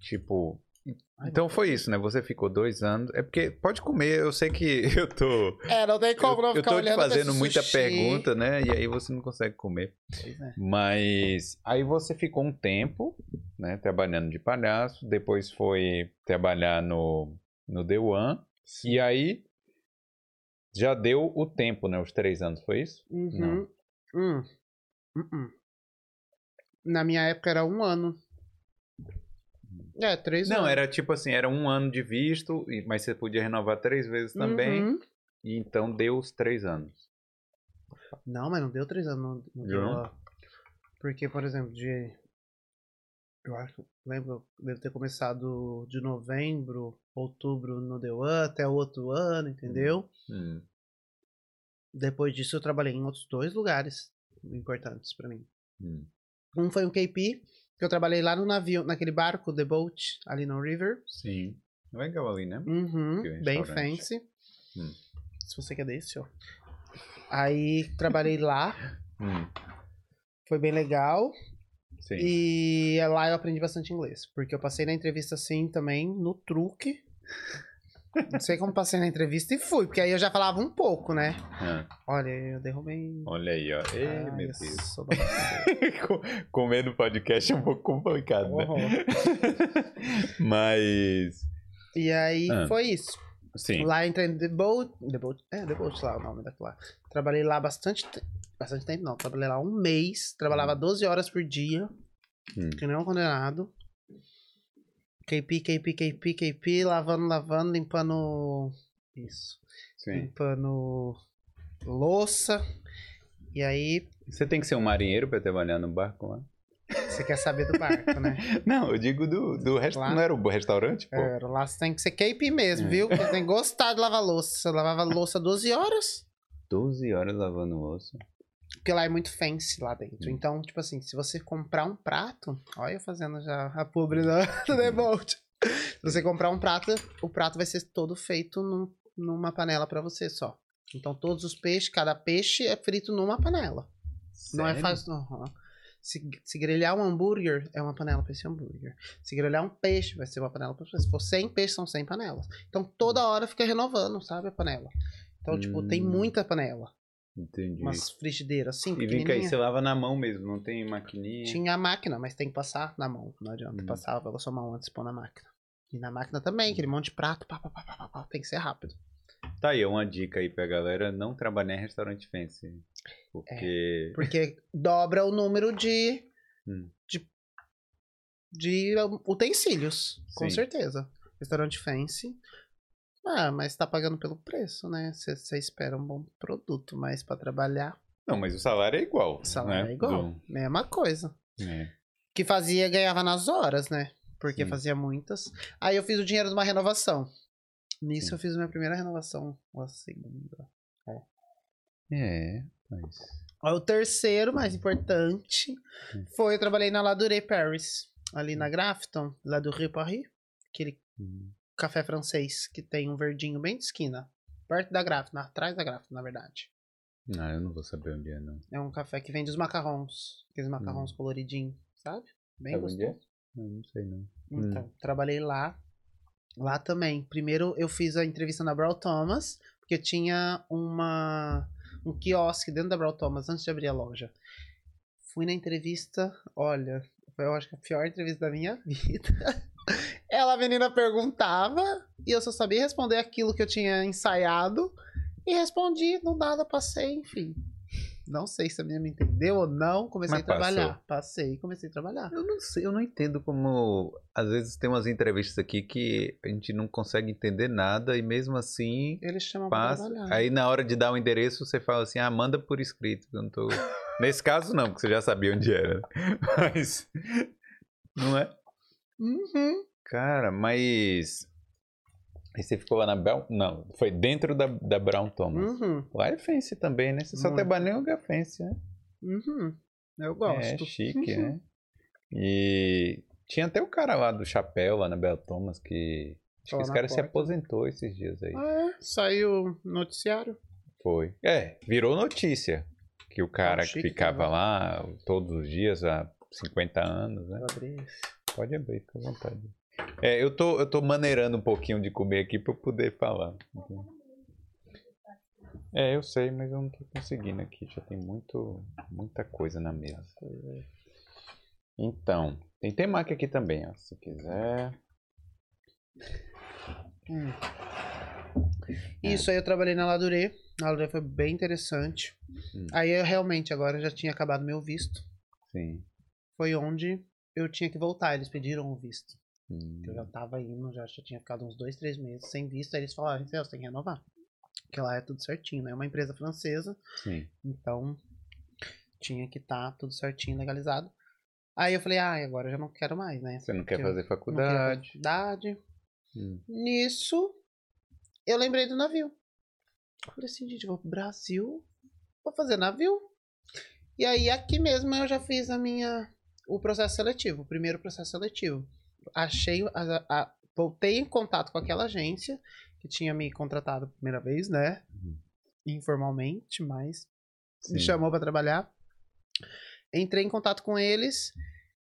S1: tipo. Então foi isso, né? Você ficou dois anos. É porque pode comer, eu sei que *laughs* eu tô.
S2: É, não tem como não
S1: eu, eu
S2: ficar
S1: tô te fazendo muita
S2: sushi.
S1: pergunta, né? E aí você não consegue comer.
S2: É.
S1: Mas aí você ficou um tempo, né, trabalhando de palhaço, depois foi trabalhar no, no The One, e aí já deu o tempo, né, os três anos, foi isso?
S2: Uhum. Hum. Uh-uh. Na minha época era um ano. É, três
S1: Não,
S2: anos.
S1: era tipo assim, era um ano de visto, e- mas você podia renovar três vezes também,
S2: Uhum.
S1: e então deu os três anos.
S2: Não, mas não deu três anos. Não, não deu,
S1: Não?
S2: Porque, por exemplo, de. Eu acho. Lembro, devo ter começado de novembro, outubro no The One, até o outro ano, entendeu?
S1: Hum,
S2: Depois disso, eu trabalhei em outros dois lugares importantes pra mim.
S1: hum.
S2: Um foi um KP, que eu trabalhei lá no navio, naquele barco, The Boat, ali no River.
S1: Sim. Legal ali, né?
S2: Uhum, bem fancy.
S1: Hum.
S2: Se você quer desse, ó. Aí trabalhei *laughs* lá,
S1: Hum,
S2: foi bem legal.
S1: sim.
S2: E lá eu aprendi bastante inglês. Porque eu passei na entrevista assim também, no truque. Não sei como passei na entrevista e fui, porque aí eu já falava um pouco, né?
S1: Ah,
S2: Olha, eu derrubei.
S1: olha aí, ó. Ei,
S2: Ai,
S1: meu
S2: eu
S1: Deus.
S2: sou babaca. *laughs*
S1: Co- Comer no podcast é um pouco complicado, né? *laughs* Mas.
S2: E aí
S1: Ah.
S2: foi isso.
S1: Sim.
S2: Lá entrei no The Boat. The Boat. É, The Boat lá o nome daquela. Trabalhei lá bastante tempo. Bastante tempo não. Trabalhei lá um mês. Trabalhava
S1: Hum.
S2: 12 horas por dia.
S1: Hum.
S2: Que nem um condenado. KP, KP, KP, KP, lavando, lavando, limpando. Isso.
S1: Sim.
S2: Limpando louça. E aí,
S1: Você tem que ser um marinheiro pra trabalhar no barco lá?
S2: você quer saber do barco, né? *laughs*
S1: Não, eu digo do, do.
S2: Lá?
S1: Não era o restaurante, pô?
S2: É, lá você tem que ser KP mesmo,
S1: É.
S2: viu? Porque tem que gostar de lavar louça. Eu lavava louça 12 horas.
S1: 12 horas lavando louça.
S2: Porque lá é muito fancy lá dentro.
S1: Hum.
S2: Então, tipo assim, se você comprar um prato. Olha eu fazendo já a publi do, do
S1: Hum.
S2: Devolt. Se você comprar um prato, o prato vai ser todo feito num- numa panela pra você só. Então, todos os peixes, cada peixe é frito numa panela. Não é
S1: Sério?
S2: fácil. Aham. Se, se grelhar um hambúrguer, é uma panela pra esse hambúrguer. Se grelhar um peixe, vai ser uma panela pra você. Se for 100 peixes, são 100 panelas. Então, toda hora fica renovando, sabe, a panela. Então, tipo, tem
S1: Hum.
S2: muita panela.
S1: Entendi.
S2: Umas frigideiras assim,
S1: E vem cá,
S2: pequenininha.
S1: você lava na mão mesmo, não tem maquininha?
S2: Tinha a máquina, mas tem que passar na mão. Não adianta
S1: Hum.
S2: passar pela sua mão antes de pôr na máquina. E na máquina também, aquele monte de prato, pá, pá, pá, pá, pá, tem que ser rápido.
S1: Tá aí, uma dica aí pra galera, não trabalhar em restaurante fancy. Porque...
S2: Porque dobra o número de,
S1: Hum.
S2: de, de utensílios, com
S1: Sim.
S2: certeza. Restaurante fancy. Ah, mas tá pagando pelo preço, né? Você espera um bom produto, mas pra trabalhar,
S1: Não, mas o salário é igual.
S2: o salário
S1: né?
S2: é igual.
S1: Do-
S2: Mesma coisa.
S1: É.
S2: Que fazia, ganhava nas horas, né? Porque
S1: Sim.
S2: fazia muitas. Aí eu fiz o dinheiro de uma renovação. Nisso
S1: Sim.
S2: eu fiz a minha primeira renovação, ou a segunda.
S1: É, mas...
S2: Aí o terceiro, mais importante, foi eu trabalhei na Laduré Paris, ali na Grafton, Laduré Paris, aquele
S1: hum,
S2: café francês que tem um verdinho bem de esquina, perto da Grafton, atrás da Grafton, na verdade.
S1: Ah, eu não vou saber onde é, não.
S2: É um café que vende os macarrons, aqueles macarrons coloridinhos, sabe? Bem
S1: Hum. Sabe onde é?
S2: gostoso.
S1: Não, não sei não.
S2: Então, trabalhei lá. Lá também. Primeiro eu fiz a entrevista na Brawl Thomas, porque tinha uma um quiosque dentro da Brawl Thomas antes de abrir a loja. Fui na entrevista, olha, foi eu acho que a pior entrevista da minha *laughs* vida. Ela, a menina, perguntava e eu só sabia responder aquilo que eu tinha ensaiado e respondi, não nada, passei, enfim. Não sei se a menina me entendeu ou não, comecei
S1: Mas
S2: a trabalhar.
S1: passou.
S2: Passei, comecei a trabalhar.
S1: Eu não sei, eu não entendo como. Às vezes tem umas entrevistas aqui que a gente não consegue entender nada e mesmo assim
S2: Eles chamam pra
S1: passa.
S2: trabalhar.
S1: Aí na hora de dar o endereço você fala assim: ah, manda por escrito. Eu não tô... *laughs* Nesse caso não, porque você já sabia onde era. *laughs* Mas. Não é?
S2: Uhum.
S1: Cara, mas. Aí você ficou lá na Bel. Não, foi dentro da, da Brown Thomas.
S2: Uhum.
S1: Lá é fancy também, né? Você só
S2: Muito.
S1: trabalha em lugar fancy, né?
S2: Uhum. Eu
S1: É
S2: gosto.
S1: chique, né? E tinha até o cara lá do chapéu, lá na Bel Thomas, que. Acho que
S2: Lá
S1: esse cara se
S2: porta.
S1: aposentou esses dias aí.
S2: Ah, é? Saiu no noticiário.
S1: Foi. É, virou notícia. Que o cara que
S2: chique,
S1: ficava
S2: né?
S1: lá todos os dias há 50 anos, né? Pode abrir, fica à vontade. É, eu tô, eu tô maneirando um pouquinho de comer aqui pra eu poder falar. É, eu sei, mas eu não tô conseguindo aqui. Já tem muito, muita coisa na mesa. Então, tem temaki aqui também, ó, se quiser.
S2: Hum. Isso aí eu trabalhei na Ladurê. Na Ladurê foi bem interessante.
S1: Hum.
S2: Aí eu realmente agora já tinha acabado meu visto.
S1: Sim.
S2: Foi onde eu tinha que voltar. Eles pediram o visto.
S1: Hum,
S2: Eu já tava indo, já, já tinha ficado uns dois, três meses sem visto. Aí eles falaram, "Rafael, você tem que renovar. Porque lá é tudo certinho, né? É uma empresa francesa.
S1: Sim.
S2: Então, tinha que estar tudo certinho, legalizado. Aí eu falei, ah, agora eu já não quero mais, né?
S1: Você não quer fazer
S2: Não quero
S1: faculdade?
S2: faculdade.
S1: Hum.
S2: Nisso, eu lembrei do navio. Falei assim, gente, vou pro Brasil, vou fazer navio. E aí, aqui mesmo, eu já fiz a minha, o processo seletivo, o primeiro processo seletivo. Achei, a- a- voltei em contato com aquela agência que tinha me contratado a primeira vez, né?
S1: Uhum.
S2: Informalmente, mas me
S1: Sim.
S2: chamou pra trabalhar. Entrei em contato com eles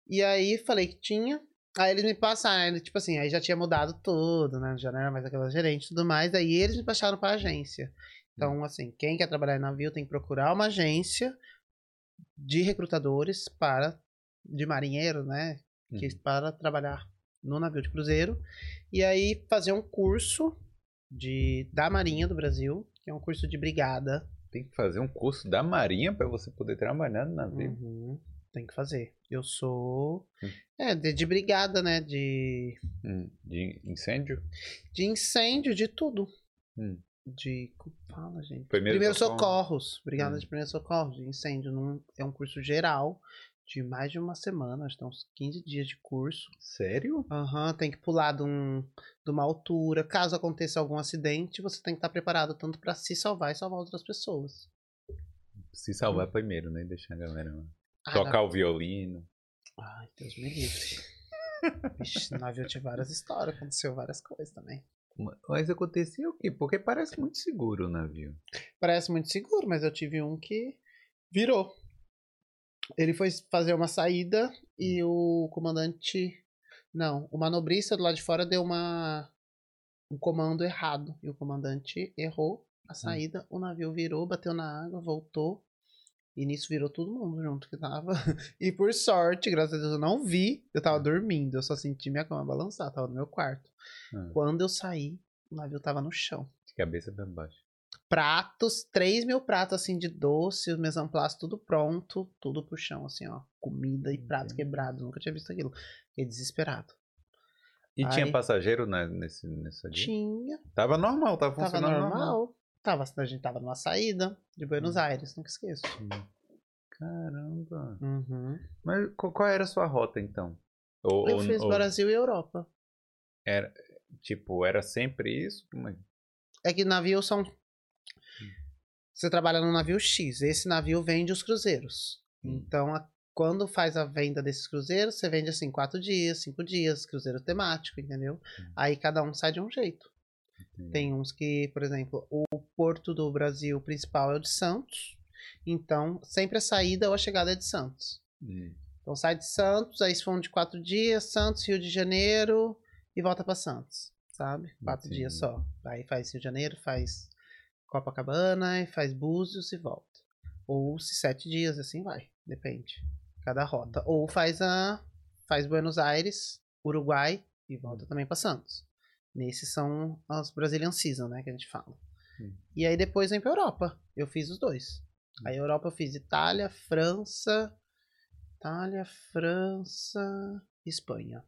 S2: e aí falei que tinha. Aí eles me passaram, tipo assim, aí já tinha mudado tudo, né? Já não era mais aquela gerente e tudo mais. Aí eles me passaram pra agência. Então, assim, quem quer trabalhar em navio tem que procurar uma agência de recrutadores para de marinheiro, né? Que
S1: Uhum.
S2: para trabalhar no navio de cruzeiro e aí fazer um curso de da Marinha do Brasil, que é um curso de brigada
S1: Tem que fazer um curso da Marinha pra você poder trabalhar no navio.
S2: Uhum. Tem que fazer. Eu sou.
S1: Hum.
S2: É, de, de brigada, né? De,
S1: Hum, De incêndio?
S2: de incêndio, de tudo.
S1: Hum.
S2: De. Como fala, gente?
S1: Primeiro
S2: Primeiros
S1: socorro.
S2: socorros. Brigada
S1: Hum.
S2: de primeiros socorros, de incêndio. Num, é um curso geral de mais de uma semana, acho que tem uns 15 dias de curso.
S1: Sério?
S2: Aham, tem que pular de, um, de uma altura. Caso aconteça algum acidente, você tem que estar preparado tanto para se salvar e salvar outras pessoas.
S1: Se salvar primeiro, né? Deixar a galera.
S2: Ah,
S1: Tocar o violino.
S2: Ai, Deus me livre. *laughs* Vixe, no navio tinha várias histórias, aconteceu várias coisas também.
S1: Mas acontecia o quê? Porque parece muito seguro o navio.
S2: Parece muito seguro, mas eu tive um que virou. Ele foi fazer uma saída e o comandante. Não, o manobrista do lado de fora deu uma um comando errado. E o comandante errou a saída, o navio virou, bateu na água, voltou. E nisso virou todo mundo junto que tava. *laughs* E por sorte, graças a Deus, eu não vi. Eu tava dormindo, eu só senti minha cama balançar, tava no meu quarto.
S1: Ah,
S2: Quando eu saí, o navio tava no chão
S1: de cabeça pra baixo.
S2: Pratos, 3 mil pratos assim de doce, os amplás tudo pronto, tudo pro chão, assim, ó. Comida e prato
S1: Entendi.
S2: quebrado, nunca tinha visto aquilo. Fiquei desesperado.
S1: E tinha
S2: Aí-
S1: passageiro na, nesse, nessa dia?
S2: Tinha,
S1: Tava normal, tava
S2: tava
S1: funcionando
S2: normal.
S1: normal.
S2: Tava, a gente tava numa saída de Buenos
S1: Hum.
S2: Aires, nunca esqueço.
S1: Caramba.
S2: Uhum.
S1: Mas qual, era a sua rota então? Ou,
S2: Eu
S1: ou-
S2: fiz
S1: ou
S2: Brasil e Europa.
S1: era, tipo, era sempre isso? Como é?
S2: É que navio são. Você trabalha num navio X, esse navio vende os cruzeiros.
S1: Hum.
S2: Então, a- quando faz a venda desses cruzeiros, você vende assim, quatro dias, cinco dias, cruzeiro temático, entendeu?
S1: Hum.
S2: Aí cada um sai de um jeito. Tem uns que, por exemplo, o porto do Brasil principal é o de Santos. Então, sempre a saída ou a chegada é de Santos.
S1: Hum.
S2: Então sai de Santos, aí vão de quatro dias, Santos, Rio de Janeiro e volta pra Santos, sabe? Quatro
S1: Entendi.
S2: dias só. Aí faz Rio de Janeiro, faz Copacabana, e faz Búzios e volta. Ou se sete dias, assim vai. Depende. Cada rota. Ou faz a. Faz Buenos Aires, Uruguai e volta também pra Santos. Nesses são as Brazilian Season, né? Que a gente fala.
S1: Hum.
S2: E aí depois vem pra Europa. Eu fiz os dois. Aí Europa eu fiz Itália, França. Itália, França, Espanha.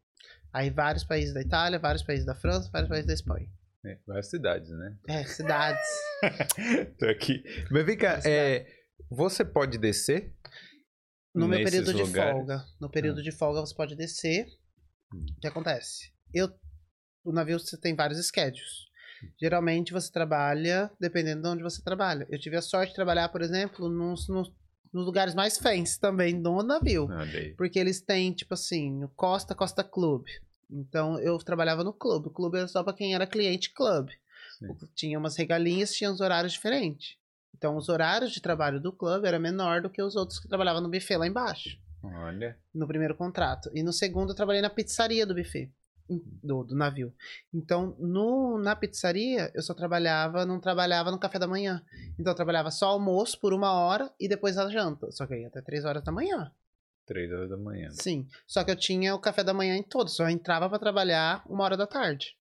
S2: Aí vários países da Itália, vários países da França, vários países da Espanha.
S1: É, várias cidades, né?
S2: É, cidades. *laughs*
S1: Tô aqui. Mas vem cá, é, você pode descer?
S2: No meu período de
S1: lugares?
S2: folga. No período de folga você pode descer.
S1: Hum.
S2: O que acontece? Eu, o navio você tem vários schedules. Geralmente você trabalha dependendo de onde você trabalha. Eu tive a sorte de trabalhar, por exemplo, nos, nos, nos lugares mais fancy também do navio.
S1: Aí.
S2: Porque eles têm, tipo assim, o Costa Costa Club. Então eu trabalhava no clube. O clube era só pra quem era cliente clube. Tinha umas regalinhas, tinha os horários diferentes. Então os horários de trabalho do clube era menor do que os outros que trabalhavam no buffet lá embaixo,
S1: Olha.
S2: no primeiro contrato. E no segundo eu trabalhei na pizzaria do buffet. Do, do navio. Então, no, na pizzaria, eu só trabalhava, não trabalhava no café da manhã. Então, eu trabalhava só almoço por uma hora e depois a janta. Só que aí até três horas da manhã.
S1: Três horas da manhã.
S2: Sim. Só que eu tinha o café da manhã em todos. Só entrava pra trabalhar uma hora da tarde.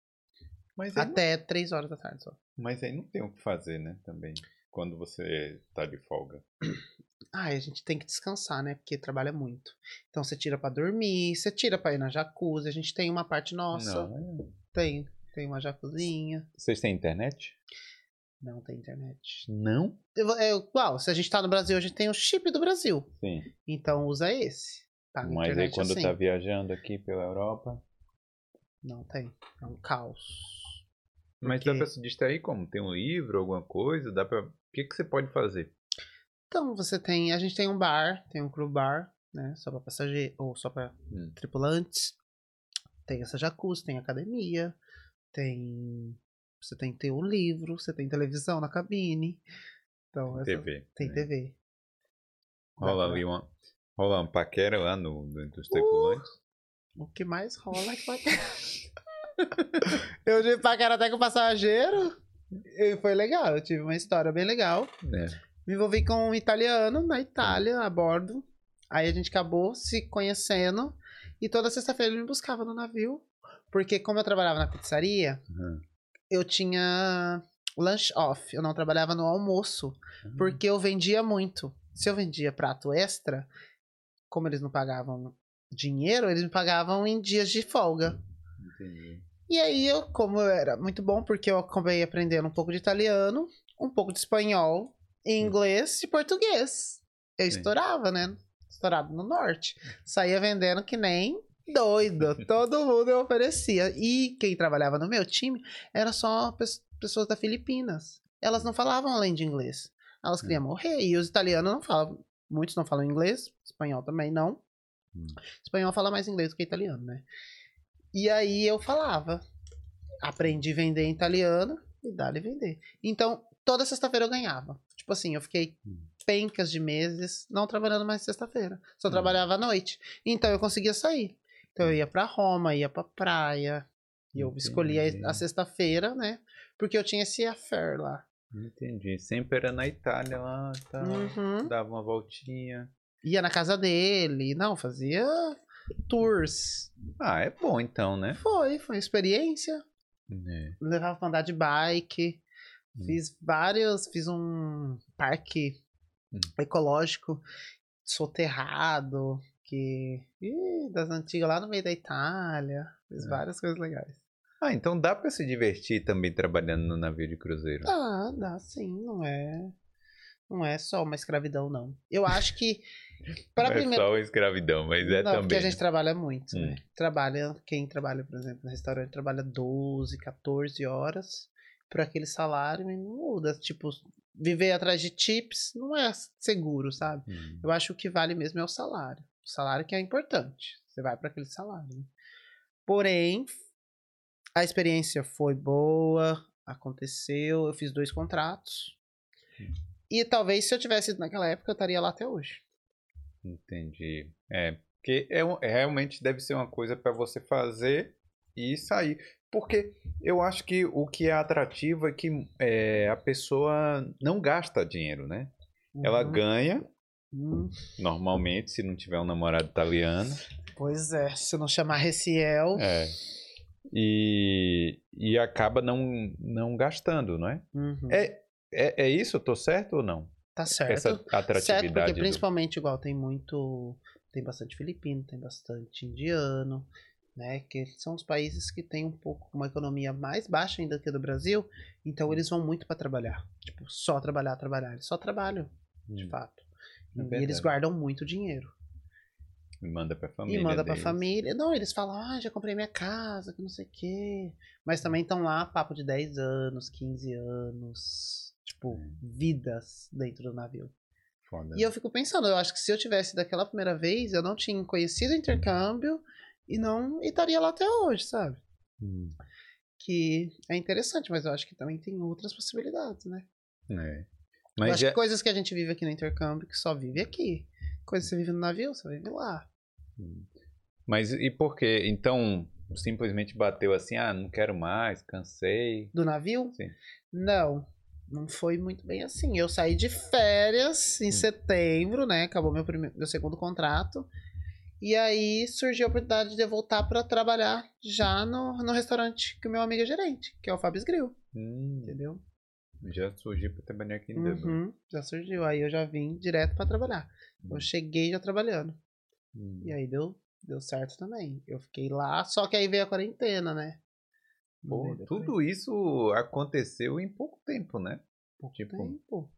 S1: Mas aí, não,
S2: Até três horas da tarde só.
S1: mas aí não tem o que fazer, né? Também. Quando você tá de folga. *coughs*
S2: Ah, a gente tem que descansar, né? Porque trabalha muito. Então você tira pra dormir, você tira pra ir na jacuzzi. A gente tem uma parte nossa.
S1: Não. é-
S2: Tem. Tem uma jacuzzinha.
S1: Vocês têm internet?
S2: Não tem internet.
S1: Não?
S2: É igual, se a gente tá no Brasil, a gente tem o chip do Brasil.
S1: Sim.
S2: Então usa esse. Paga
S1: Mas aí quando
S2: assim.
S1: tá viajando aqui pela Europa.
S2: Não tem. É um caos.
S1: Mas
S2: Porque-
S1: dá pra se distrair como? Tem um livro, alguma coisa? Dá pra. O que, que você pode fazer?
S2: Então você tem. A gente tem um bar, tem um crew bar, né? Só pra passageiro, ou só pra
S1: Hum.
S2: tripulantes. Tem essa jacuzzi, tem academia, tem. Você tem que ter um livro, você tem televisão na cabine. Então, essa-
S1: TV.
S2: tem
S1: né?
S2: TV.
S1: Rola ali uma. Rola um paquera lá no, no,
S2: Uh!
S1: dos tripulantes.
S2: O que mais rola é que paquera. *laughs* eu tive paquera até com passageiro. E foi legal, eu tive uma história bem legal.
S1: né?
S2: Me envolvi com um italiano na Itália, a bordo. Aí a gente acabou se conhecendo. E toda sexta-feira ele me buscava no navio. Porque como eu trabalhava na pizzaria,
S1: Uhum.
S2: Eu tinha lunch off. Eu não trabalhava no almoço.
S1: Uhum.
S2: Porque eu vendia muito. Se eu vendia prato extra, como eles não pagavam dinheiro, eles me pagavam em dias de folga.
S1: Entendi.
S2: E aí, eu, como eu era muito bom, porque eu acabei aprendendo um pouco de italiano, um pouco de espanhol, inglês e português. Eu
S1: Sim.
S2: estourava, né? Estourado no norte. Saía vendendo que nem doida. Todo mundo eu oferecia. E quem trabalhava no meu time era só pes- pessoas da Filipinas. Elas não falavam além de inglês. Elas queriam morrer. E os italianos não falam. Muitos não falam inglês. Espanhol também não.
S1: Hum.
S2: Espanhol fala mais inglês do que italiano, né? E aí eu falava. Aprendi a vender em italiano e dali vender. Então, toda sexta-feira eu ganhava. Tipo assim, eu fiquei
S1: Hum.
S2: pencas de meses não trabalhando mais sexta-feira. Só
S1: Hum.
S2: trabalhava à noite. Então eu conseguia sair. Então eu ia pra Roma, ia pra praia. E eu escolhia
S1: Entendi.
S2: a sexta-feira, né? Porque eu tinha esse affair lá.
S1: Entendi. Sempre era na Itália lá, tá?
S2: Uhum.
S1: Dava uma voltinha.
S2: Ia na casa dele. Não, fazia tours.
S1: Ah, é bom então, né?
S2: Foi, foi uma experiência.
S1: É.
S2: Levava pra andar de bike.
S1: Hum.
S2: Fiz vários. Fiz um parque
S1: Hum.
S2: ecológico soterrado. Que. Ih, das antigas lá no meio da Itália. Fiz
S1: É.
S2: várias coisas legais.
S1: Ah, então dá pra se divertir também trabalhando no navio de cruzeiro.
S2: Ah, dá sim, não é. Não é só uma escravidão, não. Eu acho que. Para
S1: Não é
S2: primeira.
S1: só uma escravidão, mas é
S2: não, porque
S1: também.
S2: a gente trabalha muito,
S1: Hum.
S2: né? Trabalha, quem trabalha, por exemplo, no restaurante trabalha 12, 14 horas por aquele salário e não muda. Tipo, viver atrás de tips não é seguro, sabe?
S1: Hum.
S2: Eu acho que o que vale mesmo é o salário. O salário que é importante. Você vai para aquele salário. né? Porém, a experiência foi boa, aconteceu, eu fiz dois contratos. E talvez se eu tivesse ido naquela época, eu estaria lá até hoje.
S1: Entendi. É, porque é, um- realmente deve ser uma coisa pra você fazer e sair. Porque eu acho que o que é atrativo é que é, a pessoa não gasta dinheiro, né? Ela
S2: Uhum.
S1: ganha,
S2: Hum,
S1: normalmente, se não tiver um namorado italiano.
S2: Pois é, se não chamar Reciel.
S1: É. E, e acaba não, não gastando, não é?
S2: Uhum.
S1: É, é, é isso? Tô certo ou não?
S2: Tá certo.
S1: Essa
S2: certo,
S1: atratividade.
S2: porque
S1: do-
S2: principalmente igual tem muito. Tem bastante filipino, tem bastante indiano, né? Que são os países que têm um pouco uma economia mais baixa ainda que a do Brasil. Então eles vão muito para trabalhar. Tipo, só trabalhar, trabalhar. Eles só trabalham, de
S1: Hum,
S2: fato.
S1: É
S2: e eles guardam muito dinheiro.
S1: E manda pra família.
S2: e manda pra
S1: deles.
S2: família. Não, eles falam, ah, já comprei minha casa, que não sei o quê. Mas também estão lá, papo de 10 anos, 15 anos. Tipo, vidas dentro do navio.
S1: Foda.
S2: E eu fico pensando, eu acho que se eu tivesse daquela primeira vez, eu não tinha conhecido o intercâmbio e não e estaria lá até hoje, sabe?
S1: Hum,
S2: Que é interessante, mas eu acho que também tem outras possibilidades, né?
S1: é.
S2: Eu
S1: Mas
S2: acho
S1: já,
S2: que coisas que a gente vive aqui no intercâmbio que só vive aqui. Coisas que você vive no navio, você vive lá.
S1: mas e por quê? Então, simplesmente bateu assim, ah, não quero mais, cansei.
S2: Do navio?
S1: Sim.
S2: Não. Não foi muito bem assim. Eu saí de férias em
S1: Hum.
S2: setembro, né? Acabou meu, primeiro, meu segundo contrato. E aí surgiu a oportunidade de eu voltar para trabalhar já no, no restaurante que o meu amigo é gerente, que é o Fabs Grill,
S1: Hum,
S2: entendeu?
S1: Já surgiu pra trabalhar aqui em Dublin.
S2: Uhum, já surgiu. Aí eu já vim direto para trabalhar. Eu cheguei já trabalhando.
S1: Hum.
S2: E aí deu, deu certo também. Eu fiquei lá, só que aí veio a quarentena, né?
S1: Pô, tudo isso aconteceu em pouco tempo, né? Tipo,
S2: Tempo.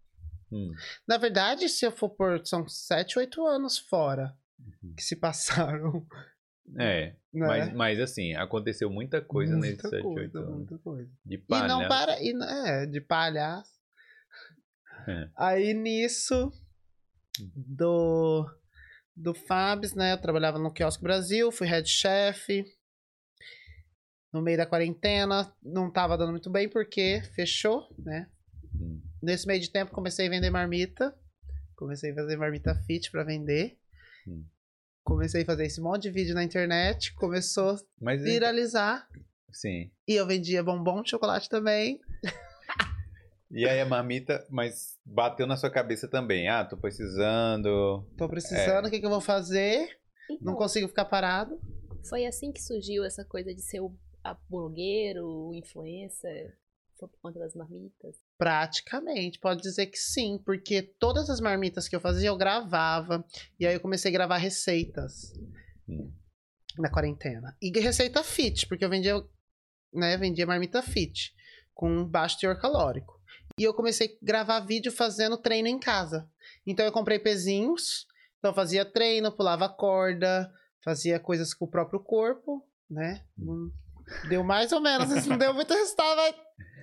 S1: hum,
S2: Na verdade, se eu for por. São 7, 8 anos fora
S1: Uhum.
S2: que se passaram.
S1: É,
S2: Né?
S1: mas, mas assim, aconteceu muita coisa
S2: muita
S1: 7,
S2: coisa,
S1: 8 anos.
S2: muita coisa.
S1: De
S2: E
S1: palha.
S2: não para. E, não- é, de palhaço.
S1: É.
S2: Aí nisso, do. Do Fabs, né? Eu trabalhava no Quiosque Brasil, fui head chef. No meio da quarentena, não tava dando muito bem porque fechou, né?
S1: Hum,
S2: Nesse meio de tempo comecei a vender marmita. Comecei a fazer marmita fit pra vender.
S1: Hum.
S2: Comecei a fazer esse monte de vídeo na internet. Começou a
S1: Mas,
S2: viralizar.
S1: sim.
S2: E eu vendia bombom de chocolate também.
S1: E aí a marmita, mas bateu na sua cabeça também. Ah, tô precisando.
S2: Tô precisando, o que, que eu vou fazer?
S3: Então,
S2: Não consigo ficar parado.
S3: foi assim que surgiu essa coisa de ser o a blogueiro, o influencer. Foi por conta das marmitas?
S2: Praticamente, pode dizer que sim, porque todas as marmitas que eu fazia eu gravava, e aí eu comecei a gravar receitas
S1: Hum.
S2: na quarentena. E receita fit, porque eu vendia, né, vendia marmita fit, com baixo teor calórico. E eu comecei a gravar vídeo fazendo treino em casa. Então eu comprei pezinhos, então eu fazia treino, pulava corda, fazia coisas com o próprio corpo, né? Não deu mais ou menos, isso não deu muito resultado, mas,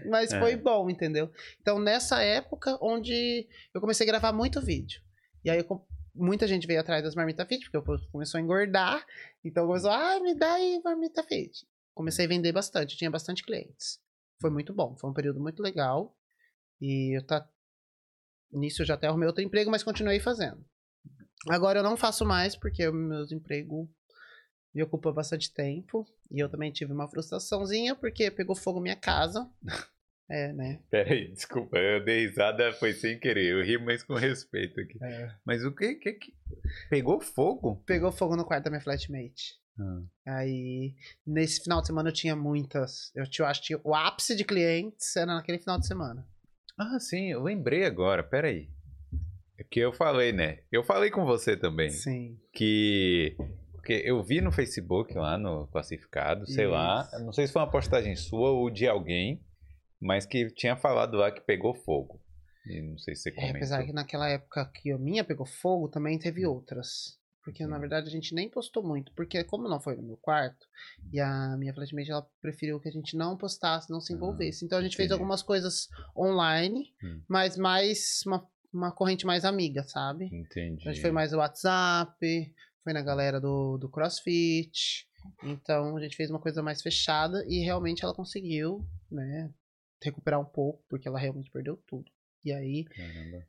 S2: mas
S1: É.
S2: foi bom, entendeu? Então nessa época onde eu comecei a gravar muito vídeo. E aí eu muita gente veio atrás das marmitas fit, porque povo começou a engordar, então começou, ah, me dá aí marmita fit. Comecei a vender bastante, tinha bastante clientes. Foi muito bom, foi um período muito legal. E eu tá nisso eu já até arrumei outro emprego, mas continuei fazendo. Agora eu não faço mais porque o meu emprego me ocupa bastante tempo. E eu também tive uma frustraçãozinha porque pegou fogo minha casa. *laughs* É, né?
S1: Peraí, desculpa, eu dei risada, foi sem querer. Eu ri, mas com respeito aqui.
S2: É.
S1: Mas o que que. que... Pegou fogo?
S2: Pegou fogo no quarto da minha flatmate. Aí, nesse final de semana eu tinha muitas. Eu, tinha, eu acho que tinha- o ápice de clientes era naquele final de semana.
S1: Ah, sim, eu lembrei agora, peraí. É que eu falei, né? Eu falei com você também.
S2: Sim.
S1: Que. Porque eu vi no Facebook lá no classificado, sei lá.
S2: Isso.
S1: Não sei se foi uma postagem sua ou de alguém, mas que tinha falado lá que pegou fogo. E não sei se você
S2: É,
S1: comentou.
S2: apesar que naquela época que a minha pegou fogo, também teve outras. Porque, na
S1: Hum.
S2: verdade, a gente nem postou muito. Porque, como não foi no meu quarto, e a minha flatmate, ela preferiu que a gente não postasse, não se
S1: Ah,
S2: envolvesse. Então, a gente fez
S1: entendi.
S2: algumas coisas online,
S1: Hum.
S2: mas mais uma, uma corrente mais amiga, sabe?
S1: Entendi.
S2: Então, a gente foi mais o WhatsApp, foi na galera do, do CrossFit. Então, a gente fez uma coisa mais fechada e realmente ela conseguiu, né, recuperar um pouco, porque ela realmente perdeu tudo. E aí,
S1: Caramba.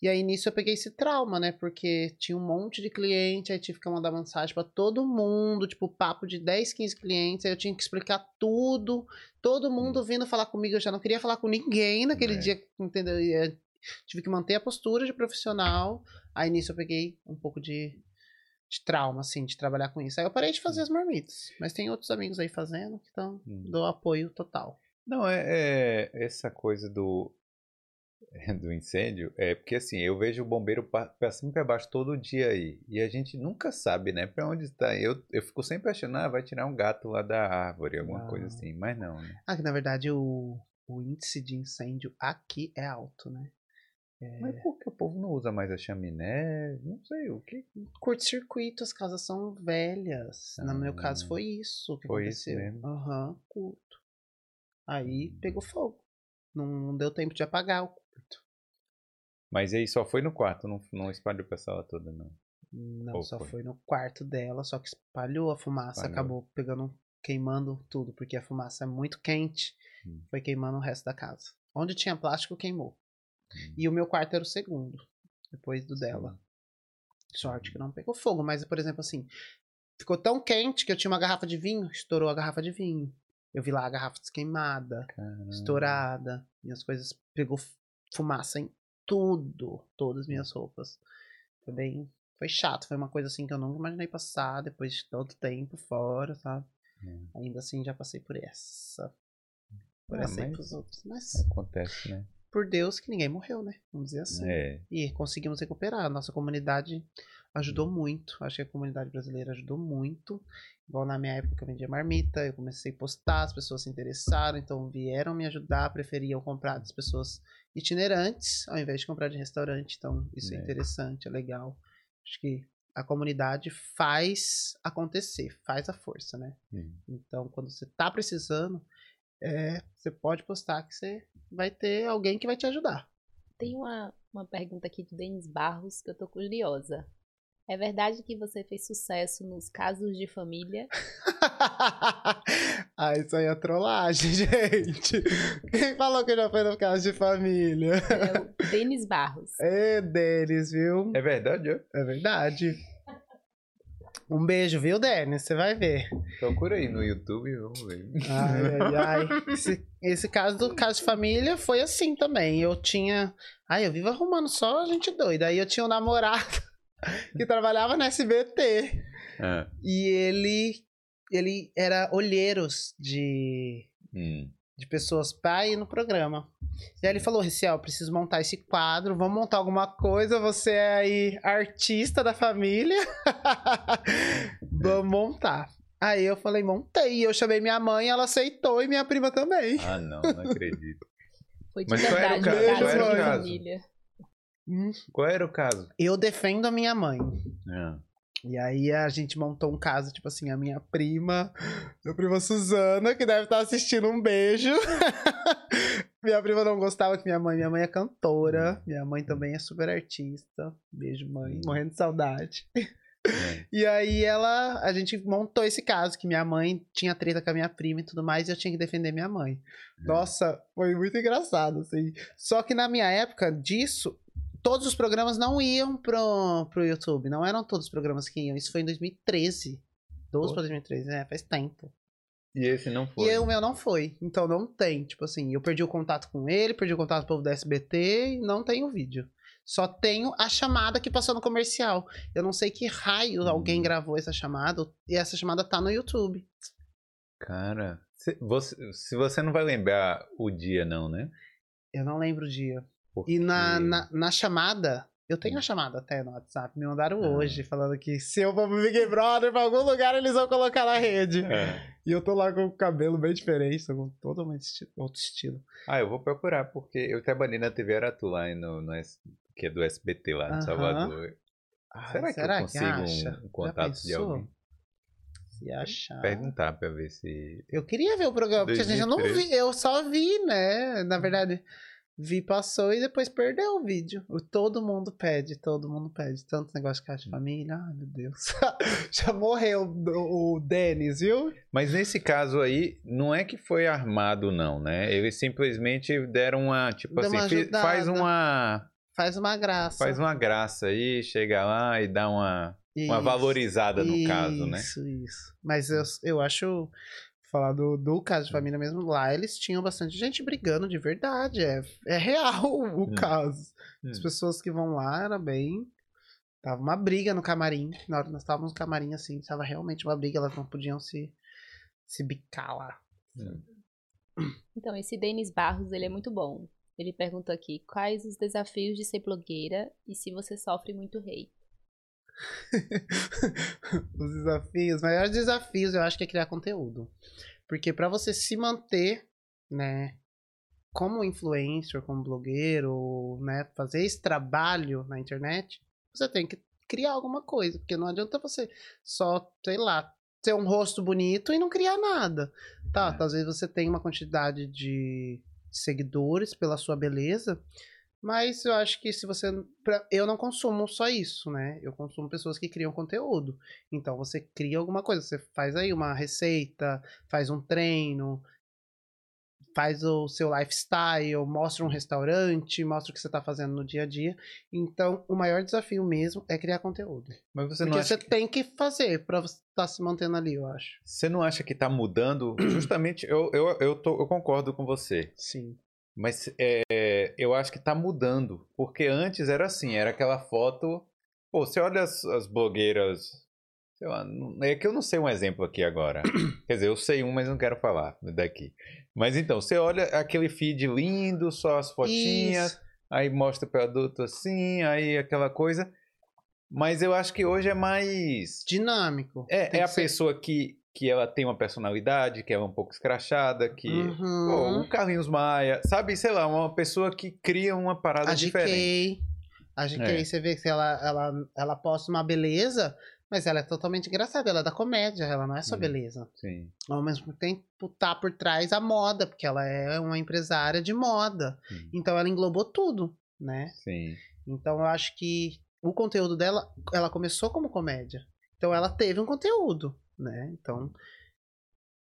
S2: e aí nisso eu peguei esse trauma, né? Porque tinha um monte de cliente, aí tive que mandar mensagem pra todo mundo, tipo, papo de 10, 15 clientes, aí eu tinha que explicar tudo, todo mundo vindo falar comigo, eu já não queria falar com ninguém naquele
S1: É.
S2: dia, entendeu? E, tive que manter a postura de profissional. Aí nisso eu peguei um pouco de, de trauma, assim, de trabalhar com isso. Aí eu parei de fazer as marmitas, mas tem outros amigos aí fazendo, então
S1: Hum.
S2: dou apoio total.
S1: Não, é, é essa coisa do, *laughs* do incêndio, é porque assim, eu vejo o bombeiro pa- pra cima e pra baixo todo dia aí, e a gente nunca sabe, né, pra onde está. Eu, eu fico sempre achando, ah, vai tirar um gato lá da árvore, alguma coisa
S2: Não.
S1: assim, mas não, né.
S2: Ah, que na verdade o, o índice de incêndio aqui é alto, né?
S1: Mas por que o povo não usa mais a chaminé? Não sei, o que
S2: Curto-circuito, as casas são velhas. No meu caso
S1: Ah,
S2: foi isso que
S1: foi isso
S2: aconteceu.
S1: mesmo?
S2: Aham, curto. Aí
S1: Hum.
S2: pegou fogo. Não deu tempo de apagar o curto.
S1: Mas aí só foi no quarto, não, não espalhou pra sala toda, não.
S2: Não,
S1: Ou
S2: só
S1: foi?
S2: foi no quarto dela, só que espalhou a fumaça,
S1: Espalhou.
S2: acabou pegando, queimando tudo, porque a fumaça é muito quente,
S1: Hum.
S2: foi queimando o resto da casa. Onde tinha plástico, queimou.
S1: Hum.
S2: E o meu quarto era o segundo, depois do dela. Sorte que não pegou fogo, mas, por exemplo, assim, ficou tão quente que eu tinha uma garrafa de vinho, estourou a garrafa de vinho. Eu vi lá a garrafa desqueimada,
S1: Caramba.
S2: estourada, minhas coisas, pegou fumaça em tudo, todas as minhas roupas. Foi bem, foi chato, foi uma coisa assim que eu nunca imaginei passar depois de todo tempo fora, sabe?
S1: Hum.
S2: Ainda assim já passei por essa. Por
S1: Ah,
S2: essa e
S1: mas-
S2: pros outros. Mas
S1: Acontece, né?
S2: por Deus que ninguém morreu, né? Vamos dizer assim.
S1: É.
S2: E conseguimos recuperar. A nossa comunidade ajudou muito. Acho que a comunidade brasileira ajudou muito. Igual na minha época que eu vendia marmita, eu comecei a postar, as pessoas se interessaram, então vieram me ajudar, preferiam comprar das pessoas itinerantes ao invés de comprar de restaurante. Então, isso é,
S1: É.
S2: interessante, é legal. Acho que a comunidade faz acontecer, faz a força, né?
S1: Hum.
S2: Então, quando você tá precisando, é, você pode postar que você vai ter alguém que vai te ajudar.
S3: Tem uma, uma pergunta aqui do Denis Barros que eu tô curiosa. É verdade que você fez sucesso nos casos de família? *laughs*
S2: ah, isso aí é trollagem, *laughs* gente. Quem falou que já foi no caso de família?
S3: É o *laughs* Denis Barros.
S2: É Denis, viu?
S1: É verdade, ó.
S2: É verdade. Um beijo, viu, Denis? Você vai ver.
S1: Procura aí no YouTube vamos ver.
S2: Ai, ai, ai. Esse, esse caso do caso de família foi assim também. Eu tinha. Ai, eu vivo arrumando só gente doida. Aí eu tinha um namorado que trabalhava na SBT.
S1: Ah,
S2: E ele. Ele era olheiros de,
S1: hum.
S2: de pessoas pra ir no programa. E aí ele falou, Riciel, preciso montar esse quadro, vamos montar alguma coisa, você é aí artista da família. *laughs* vamos montar. Aí eu falei, montei. Eu chamei minha mãe, ela aceitou e minha prima também.
S1: Ah, não, não acredito.
S3: Foi de
S1: Mas qual era o
S3: verdade,
S1: caso?
S3: um
S2: Qual era o
S3: caso de família.
S1: Qual era o caso?
S2: Eu defendo a minha mãe.
S1: Ah,
S2: E aí a gente montou um caso, tipo assim, a minha prima, minha prima Suzana, que deve estar assistindo um beijo. *laughs* minha prima não gostava que minha mãe, minha mãe é cantora, minha mãe também é super artista. Beijo, mãe, morrendo de saudade.
S1: é. *laughs*
S2: E aí ela, a gente montou esse caso que minha mãe tinha treta com a minha prima e tudo mais, e eu tinha que defender minha mãe. Nossa, foi muito engraçado, assim. Só que na minha época disso, todos os programas não iam pro, pro YouTube. Não eram todos os programas que iam. Isso foi em 2013. 12
S1: Pô.
S2: pra 2013, né? Faz tempo.
S1: E esse não foi.
S2: E o meu não foi. Então não tem. Tipo assim, eu perdi o contato com ele, perdi o contato com o povo da SBT e não tenho vídeo. Só tenho a chamada que passou no comercial. Eu não sei que raio alguém
S1: Hum.
S2: gravou essa chamada e essa chamada tá no YouTube.
S1: Cara, se você, se você não vai lembrar o dia, não, né?
S2: Eu não lembro o dia.
S1: Porque...
S2: E na, na, na chamada, eu tenho a chamada até no WhatsApp, me mandaram
S1: Ah.
S2: hoje, falando que se eu for pro Big Brother pra algum lugar, eles vão colocar na rede.
S1: É.
S2: E eu tô lá com o cabelo bem diferente, tô com totalmente esti- outro estilo.
S1: Ah, eu vou procurar, porque eu trabalhei na TV Aratu lá no, no que é do SBT lá no
S2: Aham.
S1: Salvador.
S2: Ai,
S1: será que eu consigo
S2: acha?
S1: um, um contato de alguém?
S2: Se achar.
S1: Perguntar pra ver se.
S2: Eu queria ver o programa, porque gente, eu não
S1: 2013.
S2: vi, eu só vi, né? Na verdade, vi, passou e depois perdeu o vídeo. O- Todo mundo pede, todo mundo pede. Tanto negócio de casa de família, ai meu Deus. *laughs* Já morreu o, o Denis, viu?
S1: Mas nesse caso aí, não é que foi armado, não, né? Eles simplesmente deram uma. Tipo
S2: Deu
S1: assim,
S2: uma ajudada.
S1: faz uma.
S2: Faz uma graça.
S1: Faz uma graça aí, chega lá e dá uma, uma
S2: Isso,
S1: valorizada no caso, né?
S2: Isso, isso. Mas eu, eu acho, falar do, do caso de família mesmo, lá eles tinham bastante gente brigando de verdade. É, é real *laughs* o
S1: Hum.
S2: caso. As
S1: Hum.
S2: pessoas que vão lá era bem. Tava uma briga no camarim. Na hora que nós estávamos no camarim, assim, tava realmente uma briga, elas não podiam se, se bicar lá.
S3: Então, esse Denis Barros, ele é muito bom. Ele perguntou aqui, quais os desafios de ser blogueira e se você sofre muito hate? *laughs*
S2: Os desafios, os maiores desafios eu acho que é criar conteúdo. Porque pra você se manter, né, como influencer, como blogueiro, né, fazer esse trabalho na internet, você tem que criar alguma coisa, porque não adianta você só, sei lá, ter um rosto bonito e não criar nada. Tá,
S1: É.
S2: às vezes você tem uma quantidade de seguidores pela sua beleza, mas eu acho que se você. pra- eu não consumo só isso, né? Eu consumo pessoas que criam conteúdo. Então você cria alguma coisa. Você faz aí uma receita, faz um treino, faz o seu lifestyle, mostra um restaurante, mostra o que você tá fazendo no dia a dia. Então, o maior desafio mesmo é criar conteúdo.
S1: Mas você não,
S2: Porque
S1: acha,
S2: você tem que fazer pra você estar se mantendo ali, eu acho.
S1: você não acha que tá mudando? *clears throat* Justamente, eu, eu, eu, tô, eu concordo com você.
S2: Sim.
S1: Mas é, eu acho que tá mudando. Porque antes era assim, era aquela foto. Pô, você olha as, as blogueiras. Sei lá, é que eu não sei um exemplo aqui agora. *coughs* Quer dizer, eu sei um, mas não quero falar daqui. Mas então, você olha aquele feed lindo, só as fotinhas,
S2: Isso.
S1: aí mostra o produto assim, aí aquela coisa. Mas eu acho que hoje é mais.
S2: Dinâmico.
S1: É, é a
S2: ser-
S1: pessoa que, que ela tem uma personalidade, que ela é um pouco escrachada, que. Pô,
S2: Uhum.
S1: o Carlinhos Maia, sabe, sei lá, uma pessoa que cria uma parada
S2: A
S1: diferente.
S2: GK. A GK,
S1: É.
S2: você vê que ela, ela, ela posta uma beleza, mas ela é totalmente engraçada. Ela é da comédia, ela não é só beleza.
S1: Sim.
S2: Ao mesmo tempo, tá por trás a moda, porque ela é uma empresária de moda.
S1: Hum.
S2: Então ela englobou tudo, né?
S1: Sim.
S2: Então eu acho que o conteúdo dela, ela começou como comédia. Então ela teve um conteúdo, né? Então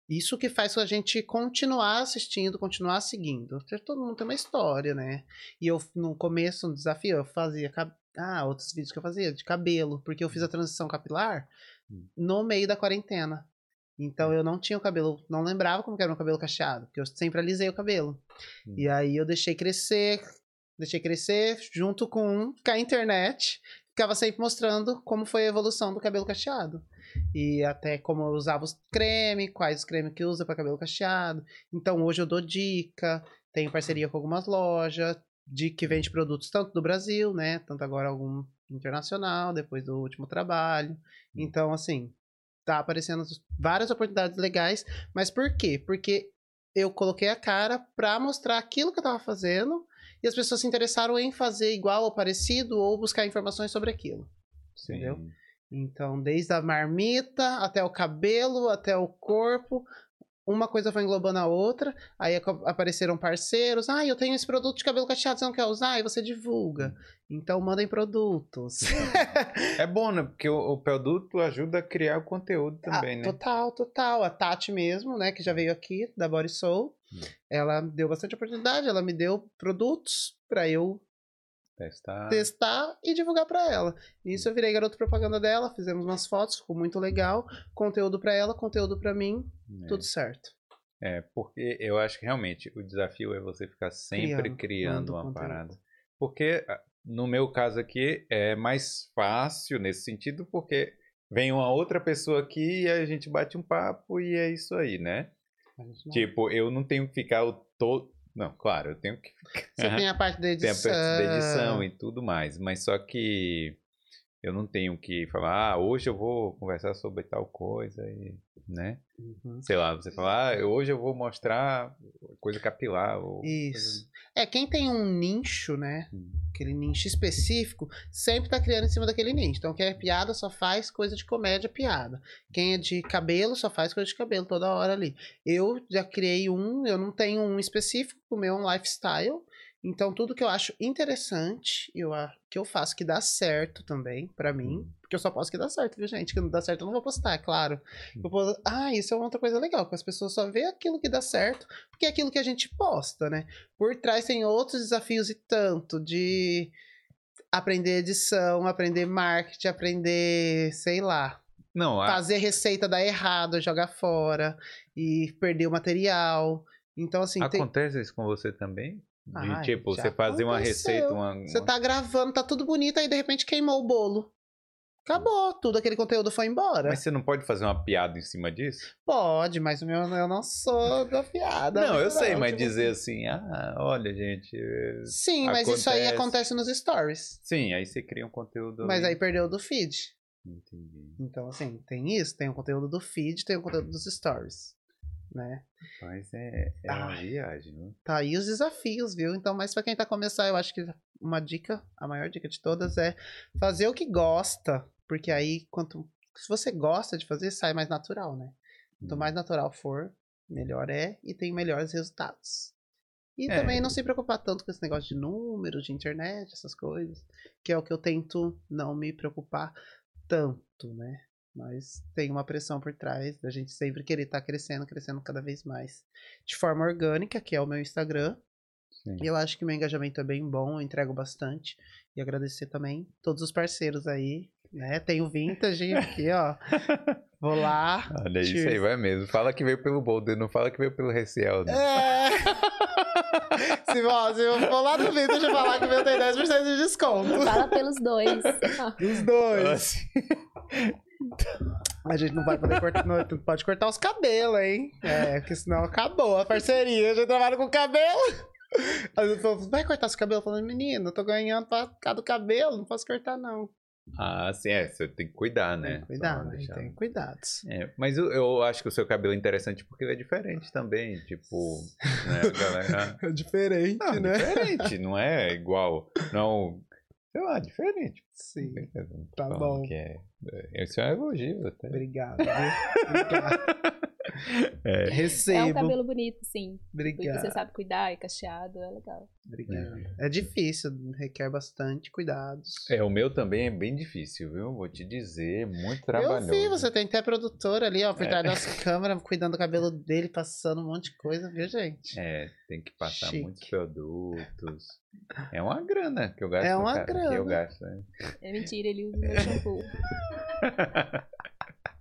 S2: isso que faz a gente continuar assistindo, continuar seguindo. Todo mundo tem uma história, né? E eu no começo, no desafio, eu fazia ah, outros vídeos que eu fazia de cabelo, porque eu fiz a transição capilar
S1: Hum.
S2: no meio da quarentena. Então eu não tinha o cabelo, não lembrava como que era meu cabelo cacheado, porque eu sempre alisei o cabelo.
S1: Hum.
S2: E aí eu deixei crescer, deixei crescer junto com com a internet, ficava sempre mostrando como foi a evolução do cabelo cacheado. E até como eu usava os creme, quais os cremes que usa para cabelo cacheado. Então hoje eu dou dica, tenho parceria com algumas lojas, de que vende produtos tanto do Brasil, né? Tanto agora algum internacional, depois do último trabalho. Então, assim, tá aparecendo várias oportunidades legais. Mas por quê? Porque eu coloquei a cara pra mostrar aquilo que eu tava fazendo e as pessoas se interessaram em fazer igual ou parecido ou buscar informações sobre aquilo.
S1: Sim.
S2: Entendeu? Então, desde a marmita até o cabelo, até o corpo, uma coisa foi englobando a outra, aí apareceram parceiros, ah, eu tenho esse produto de cabelo cacheado, você não quer usar? Aí você divulga. Então mandem produtos.
S1: É bom, né? Porque o, o produto ajuda a criar o conteúdo também,
S2: Ah,
S1: né?
S2: Total, total. A Tati mesmo, né, que já veio aqui, da Body Soul,
S1: Hum.
S2: ela deu bastante oportunidade, ela me deu produtos pra eu
S1: Testar.
S2: testar e divulgar pra ela. Nisso eu virei garoto propaganda dela, fizemos umas fotos, ficou muito legal, conteúdo pra ela, conteúdo pra mim,
S1: né?
S2: tudo certo.
S1: É, porque eu acho que realmente o desafio é você ficar sempre
S2: Criando,
S1: criando uma
S2: conteúdo.
S1: parada. Porque, ah, no meu caso aqui, é mais fácil nesse sentido, porque vem uma outra pessoa aqui e a gente bate um papo e é isso aí, né? Tipo, eu não tenho que ficar o todo. Não, claro, eu tenho que *laughs*
S2: Você tem a parte da
S1: tem a
S2: edição.
S1: parte da edição e tudo mais, mas só que eu não tenho que falar, ah, hoje eu vou conversar sobre tal coisa e, né?
S2: Uhum.
S1: Sei lá, você fala, ah, hoje eu vou mostrar coisa capilar. Ou
S2: Isso. É, quem tem um nicho, né?
S1: Hum.
S2: Aquele nicho específico, sempre tá criando em cima daquele nicho. Então, quem é piada só faz coisa de comédia piada. Quem é de cabelo só faz coisa de cabelo toda hora ali. Eu já criei um, eu não tenho um específico, o meu é um lifestyle. Então, tudo que eu acho interessante, eu, que eu faço que dá certo também, pra mim. Porque eu só posto que dá certo, viu, gente? Que não dá certo, eu não vou postar, é claro. Eu vou, ah, isso é outra coisa legal, que as pessoas só vê aquilo que dá certo, porque é aquilo que a gente posta, né? Por trás tem outros desafios e tanto de aprender edição, aprender marketing, aprender, sei lá,
S1: Não, a-
S2: fazer receita dar errado, jogar fora e perder o material. Então, assim, tem-
S1: acontece isso com você também? De,
S2: Ai,
S1: tipo, você fazer uma receita, uma.
S2: você tá gravando, tá tudo bonito, aí de repente queimou o bolo. Acabou, tudo aquele conteúdo foi embora.
S1: Mas você não pode fazer uma piada em cima disso?
S2: Pode, mas o meu eu não sou da piada.
S1: não, eu
S2: muito
S1: sei, mas
S2: tipo
S1: dizer assim, ah, olha, gente.
S2: Sim, mas isso aí
S1: Acontece.
S2: acontece nos stories.
S1: Sim, aí você cria um conteúdo.
S2: Mas aí perdeu do feed.
S1: Entendi.
S2: Então, assim, tem isso, tem o conteúdo do feed, tem o conteúdo dos stories. Né?
S1: Mas é, é uma
S2: Ai.
S1: viagem, né?
S2: Tá aí os desafios, viu? Então, mas pra quem tá começando, eu acho que uma dica, a maior dica de todas é fazer o que gosta. Porque aí, quanto. Se você gosta de fazer, sai mais natural, né? Quanto mais natural for, melhor é e tem melhores resultados. E
S1: É.
S2: também não se preocupar tanto com esse negócio de números, de internet, essas coisas. Que é o que eu tento não me preocupar tanto, né? Mas tem uma pressão por trás da gente sempre querer estar crescendo, crescendo cada vez mais. De forma orgânica, que é o meu Instagram.
S1: Sim.
S2: E eu acho que meu engajamento é bem bom, eu entrego bastante. E agradecer também todos os parceiros aí, né? Tem o Vintage aqui, ó. *laughs* Vou lá.
S1: Olha, isso aí vai mesmo. Fala que veio pelo Boulder, não fala que veio pelo Reciel. Né?
S2: É. *laughs* se, ó, se eu for lá no Vintage e falar que o meu tem 10% de desconto.
S3: Fala pelos dois.
S2: Os dois. A gente não vai poder cortar, não pode cortar os cabelos, hein? É, porque senão acabou a parceria. A gente trabalha com cabelo. Aí eu falo, vai cortar seu cabelo? Falando, menino, eu tô ganhando pra cada cabelo, não posso cortar, não.
S1: ah, sim, é. Você tem que cuidar,
S2: Tem
S1: né?
S2: que cuidar,
S1: Só
S2: né?
S1: deixar-
S2: Tem cuidados.
S1: É, mas eu, eu acho que o seu cabelo é interessante porque ele é diferente também. Tipo, né, galera. *laughs*
S2: É diferente,
S1: Não,
S2: né?
S1: diferente, não é igual. Não. Sei lá, diferente.
S2: Sim.
S1: Beleza,
S2: Tá bom.
S1: Que é, é, esse é um elogio até.
S2: Obrigado. *laughs* Obrigado.
S1: É, *laughs*
S3: É um
S2: Recebo.
S3: cabelo bonito, sim.
S2: Obrigado.
S3: você sabe cuidar, é cacheado, é legal.
S2: Obrigado. É difícil, requer bastante cuidados.
S1: é, o meu também é bem difícil, viu? Vou te dizer, muito
S2: Eu
S1: trabalhoso.
S2: vi, você tem até produtora ali, ó, por
S1: É.
S2: trás das câmeras, cuidando do cabelo dele, passando um monte de coisa, viu, gente?
S1: É, tem que passar
S2: Chique.
S1: muitos produtos. É uma grana que eu gasto.
S2: É uma
S1: cara, Que
S2: grana.
S1: eu gasto, né?
S3: É mentira, ele usa o meu shampoo. *laughs*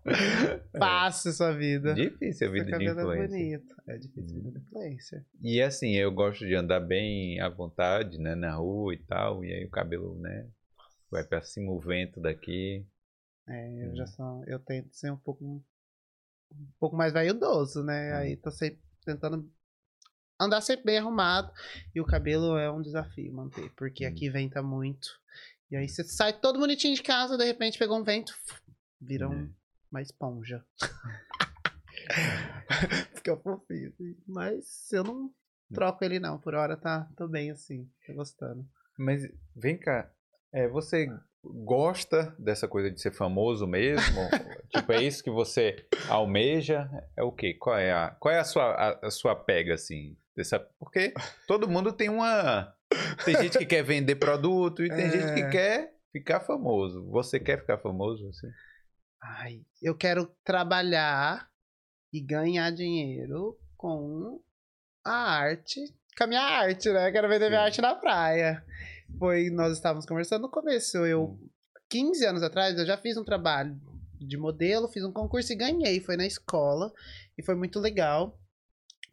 S3: *laughs*
S2: Fácil sua vida.
S1: Difícil a vida de
S2: é
S1: influencer.
S2: bonito. É difícil a vida de influencer.
S1: E assim, eu gosto de andar bem à vontade, né, na rua e tal, e aí o cabelo, né, vai pra cima o vento daqui.
S2: É, eu já sou, eu tento ser um pouco um pouco mais vaidoso, né? Aí tô sempre tentando andar sempre bem arrumado e o cabelo é um desafio manter, porque aqui venta muito. E aí você sai todo bonitinho de casa, de repente pegou um vento, vira um, uma esponja. *laughs* Fica fofinho, assim. Mas eu não troco ele não, por hora tá, tô bem assim, tô gostando.
S1: Mas vem cá, é, você gosta dessa coisa de ser famoso mesmo? *laughs* tipo, é isso que você almeja? É o quê? Qual é a, qual é a, sua, a, a sua pega, assim? Dessa, porque todo mundo tem uma... Tem gente que quer vender produto e tem é... gente que quer ficar famoso. Você quer ficar famoso? Assim?
S2: Ai, eu quero trabalhar e ganhar dinheiro com a arte, com a minha arte, né? Quero vender Sim. minha arte na praia. Foi, nós estávamos conversando no começo. Eu, 15 anos atrás, eu já fiz um trabalho de modelo, fiz um concurso e ganhei. Foi na escola e foi muito legal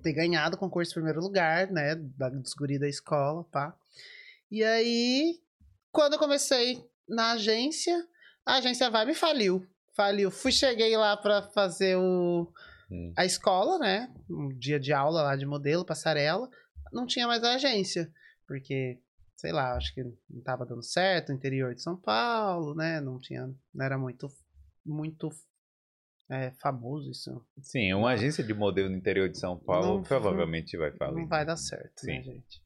S2: ter ganhado o concurso em primeiro lugar, né? Da descobrir da escola, pá. E aí, quando eu comecei na agência, a agência vai me faliu. Faliu. Fui, cheguei lá para fazer o, hum. a escola, né? Um dia de aula lá de modelo, passarela. Não tinha mais a agência. Porque sei lá, acho que não estava dando certo, interior de São Paulo, né? Não tinha, não era muito, muito é, famoso isso.
S1: Sim, uma agência de modelo no interior de São Paulo não, provavelmente vai falar.
S2: Não vai dar certo, né, Sim. né, gente?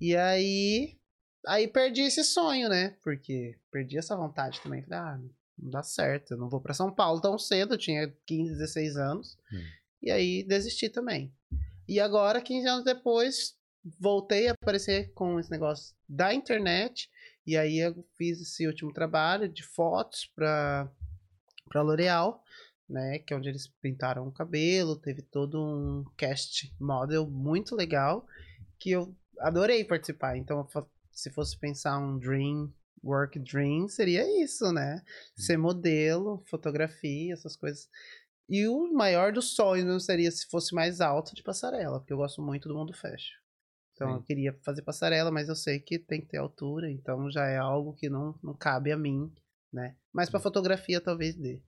S2: E aí, aí perdi esse sonho, né? Porque perdi essa vontade também. Falei, ah, não dá certo, eu não vou para São Paulo tão cedo, eu tinha 15, 16 anos. Hum. E aí desisti também. E agora, 15 anos depois, voltei a aparecer com esse negócio da internet. E aí eu fiz esse último trabalho de fotos para para L'Oréal, né, que é onde eles pintaram o cabelo, teve todo um cast model muito legal que eu adorei participar. Então, se fosse pensar um dream work dream, seria isso, né? Ser modelo, fotografia, essas coisas. E o maior dos sonhos seria se fosse mais alto de passarela, porque eu gosto muito do mundo fashion. Então Sim. eu queria fazer passarela, mas eu sei que tem que ter altura, então já é algo que não, não cabe a mim, né? Mas para fotografia talvez dê.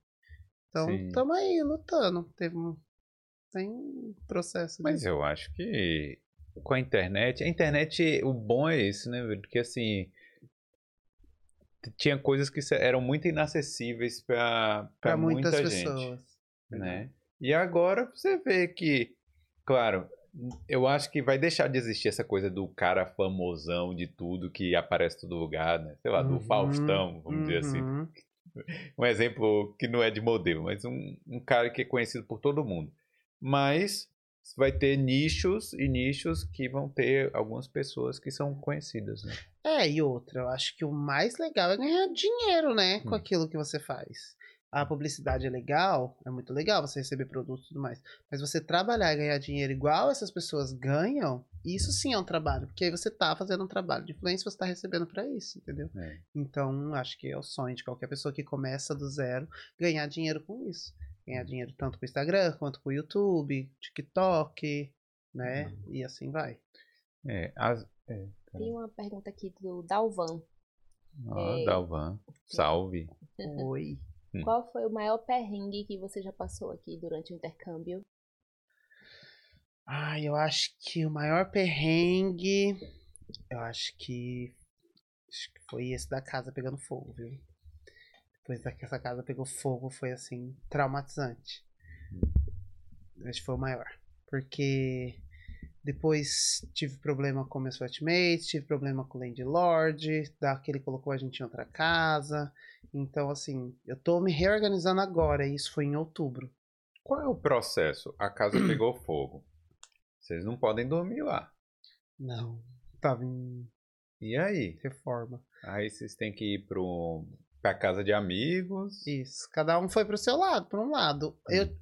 S2: Então estamos aí lutando. Teve um, tem um processo.
S1: Mas disso. eu acho que com a internet, a internet, o bom é isso, né? Porque assim tinha coisas que eram muito inacessíveis para muitas muita pessoas, gente, né? E agora você vê que, claro, eu acho que vai deixar de existir essa coisa do cara famosão de tudo que aparece em todo lugar, né? Sei lá, do uhum, Faustão, vamos uhum. dizer assim. Uhum. *laughs* Um exemplo que não é de modelo, mas um, um cara que é conhecido por todo mundo. Mas vai ter nichos e nichos que vão ter algumas pessoas que são conhecidas, né?
S2: É, e outra, eu acho que o mais legal é ganhar dinheiro, né, com hum. aquilo que você faz a publicidade é legal, é muito legal você receber produtos e tudo mais. Mas você trabalhar e ganhar dinheiro igual essas pessoas ganham, isso sim é um trabalho. Porque aí você tá fazendo um trabalho de influência você tá recebendo para isso, entendeu? É. Então, acho que é o sonho de qualquer pessoa que começa do zero ganhar dinheiro com isso. Ganhar dinheiro tanto com o Instagram, quanto com o YouTube, TikTok, né? Uhum. E assim vai.
S1: É, as, é,
S3: tá. Tem uma pergunta aqui do Dalvan.
S1: Ah, é... Dalvan. Salve.
S2: Oi.
S3: Hum. Qual foi o maior perrengue que você já passou aqui durante o intercâmbio?
S2: Ah, eu acho que o maior perrengue. Eu acho que. Acho que foi esse da casa pegando fogo, viu? Depois que essa casa pegou fogo, foi assim, traumatizante. Acho que foi o maior. Porque depois tive problema com meus flatmates, tive problema com o landlord, que ele colocou a gente em outra casa. Então, assim, eu tô me reorganizando agora, e isso foi em outubro.
S1: Qual é o processo? A casa *clears throat* pegou fogo. Vocês não podem dormir lá.
S2: Não. Tava em.
S1: E aí?
S2: Reforma.
S1: Aí vocês têm que ir pro, pra casa de amigos.
S2: Isso. Cada um foi pro seu lado, pra um lado. Hum. Eu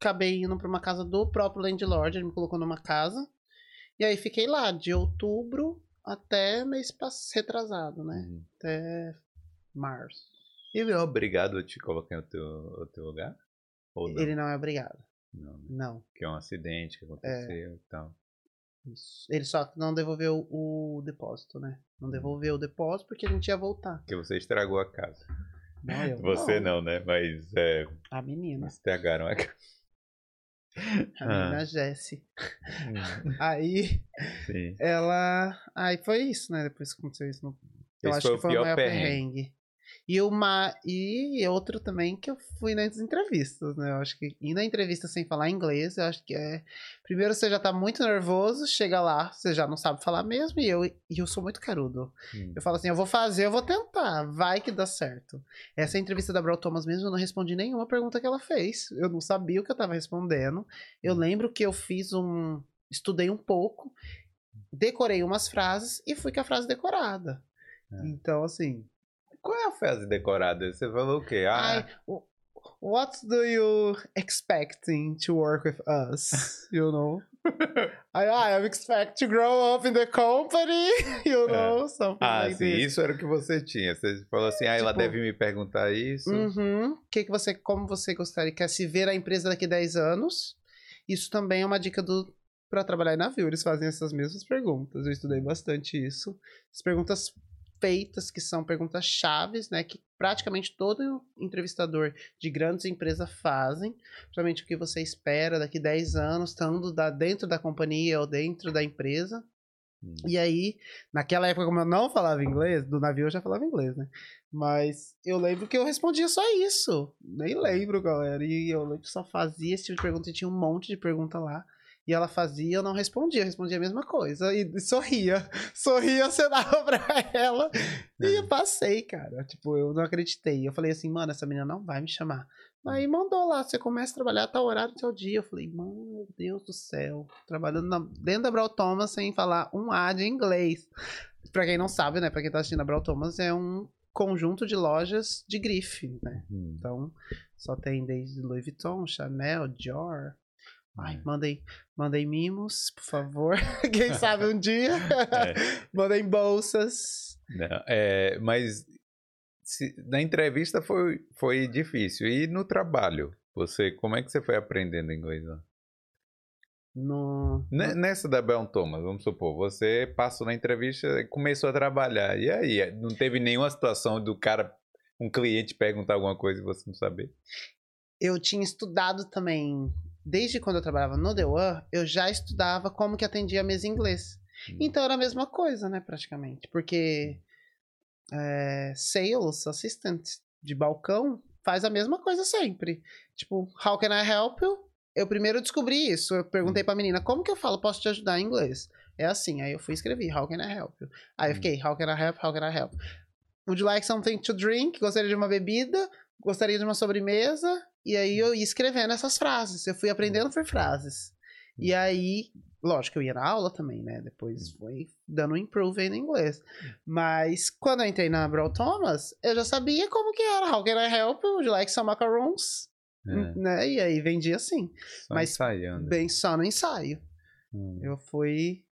S2: acabei indo pra uma casa do próprio landlord, ele me colocou numa casa. E aí fiquei lá de outubro até mês retrasado, né? Uhum. Até março.
S1: Ele é obrigado a te colocar no teu, no teu lugar?
S2: Ou não? Ele não é obrigado.
S1: Não. Né?
S2: Não.
S1: Que é um acidente que aconteceu é. e tal.
S2: Isso. Ele só não devolveu o depósito, né? Não devolveu o depósito porque a gente ia voltar.
S1: Porque você estragou a casa.
S2: Não, eu
S1: Você não, né? Mas é,
S2: A menina.
S1: estragaram a
S2: A menina Jessie.
S1: Hum, *laughs*
S2: Aí
S1: Sim.
S2: ela. Aí foi isso, né? Depois que aconteceu isso. no- Eu
S1: Esse
S2: acho
S1: foi
S2: que foi o maior
S1: perrengue.
S2: perrengue. E, uma... e outro também que eu fui nas entrevistas, né? Eu acho que ir na entrevista sem falar inglês, eu acho que é. Primeiro você já tá muito nervoso, chega lá, você já não sabe falar mesmo, e eu, e eu sou muito carudo.
S1: Hum.
S2: Eu falo assim, eu vou fazer, eu vou tentar, vai que dá certo. Essa entrevista da Brau Thomas mesmo, eu não respondi nenhuma pergunta que ela fez. Eu não sabia o que eu tava respondendo. Eu
S1: Hum.
S2: lembro que eu fiz um. Estudei um pouco, decorei umas frases e fui com a frase decorada.
S1: É.
S2: Então, assim.
S1: Qual é a frase decorada? Você falou o quê? Ah,
S2: o- what do you expecting to work with us? *laughs* You know? I, I expect to grow up in the company, *laughs* you know? Something
S1: ah,
S2: like
S1: sim,
S2: this.
S1: isso era o que você tinha. Você falou assim, ah, ela
S2: Tipo-
S1: deve me perguntar isso.
S2: Uhum. Que que você, como você gostaria quer se ver a empresa daqui a 10 anos? Isso também é uma dica do para trabalhar em navio. Eles fazem essas mesmas perguntas. Eu estudei bastante isso. As perguntas feitas que são perguntas chaves, né, que praticamente todo entrevistador de grandes empresas fazem, principalmente o que você espera daqui a 10 anos, estando da, dentro da companhia ou dentro da empresa.
S1: Hum.
S2: E aí, naquela época, como eu não falava inglês, do navio eu já falava inglês, né? Mas eu lembro que eu respondia só isso. Nem lembro, galera. E eu lembro que só fazia esse tipo de pergunta. E tinha um monte de pergunta lá. E ela fazia, eu não respondia. Eu respondia a mesma coisa. E, sorria. *laughs* Sorria, acenava *laughs* pra ela. E eu passei, cara. Tipo, eu não acreditei. Eu falei assim, mano, essa menina não vai me chamar. Aí mandou lá, você começa a trabalhar tal horário do seu dia. Eu falei, mano, meu Deus do céu. Trabalhando na- dentro da Brau Thomas sem falar um A de inglês. Pra quem não sabe, né? Pra quem tá assistindo a Brau Thomas, é um conjunto de lojas de grife, né?
S1: Hum.
S2: Então, só tem desde Louis Vuitton, Chanel, Dior. Ai,
S1: É.
S2: mandem, mandem mimos, por favor. *laughs* Quem sabe um dia.
S1: É. *laughs*
S2: mandem bolsas.
S1: Não, é, mas se- na entrevista foi, foi difícil. E no trabalho? Você, como é que você foi aprendendo inglês lá?
S2: No,
S1: Ne- Nessa da Brown Thomas, vamos supor, você passou na entrevista e começou a trabalhar. E aí, não teve nenhuma situação do cara, um cliente perguntar alguma coisa e você não saber?
S2: eu tinha estudado também, desde quando eu trabalhava no The One, eu já estudava como que atendia a mesa em inglês.
S1: Hum.
S2: Então era a mesma coisa, né, praticamente. Porque é, sales assistant de balcão faz a mesma coisa sempre. Tipo, how can I help you? Eu primeiro descobri isso. Eu perguntei pra menina, como que eu falo, posso te ajudar em inglês? É assim, aí eu fui escrever, how can I help you? Aí eu
S1: Hum.
S2: fiquei, how can I help, how can I help? Would you like something to drink? Gostaria de uma bebida? Gostaria de uma sobremesa? E aí eu ia escrevendo essas frases. Eu fui aprendendo por frases. E aí, lógico que eu ia na aula também, né? Depois foi dando um improve aí no inglês. Mas quando eu entrei na Brawl Thomas, eu já sabia como que era. How can I help you? Would you like some macarons?
S1: É,
S2: Né? E aí vendia assim.
S1: só
S2: mas
S1: ensaiando.
S2: Bem só no ensaio.
S1: Hum.
S2: Eu fui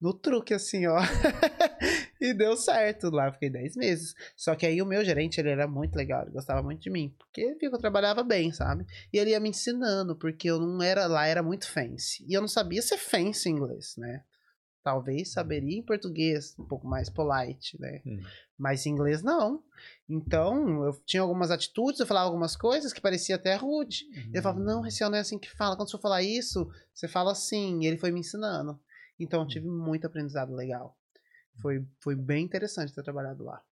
S2: no truque, assim, ó. *laughs* e deu certo. Lá fiquei 10 meses. Só que aí o meu gerente, ele era muito legal. Ele gostava muito de mim. Porque viu que eu trabalhava bem, sabe? E ele ia me ensinando, porque eu não era lá, era muito fancy. E eu não sabia ser fancy em inglês, né? Talvez saberia em português, um pouco mais polite, né?
S1: Hum.
S2: Mas em inglês não. Então, eu tinha algumas atitudes, eu falava algumas coisas que parecia até rude. Ele falava, não, esse não é assim que fala. Quando você falar isso, você fala assim. E ele foi me ensinando. Então, eu tive muito aprendizado legal. Foi, foi bem interessante ter trabalhado lá.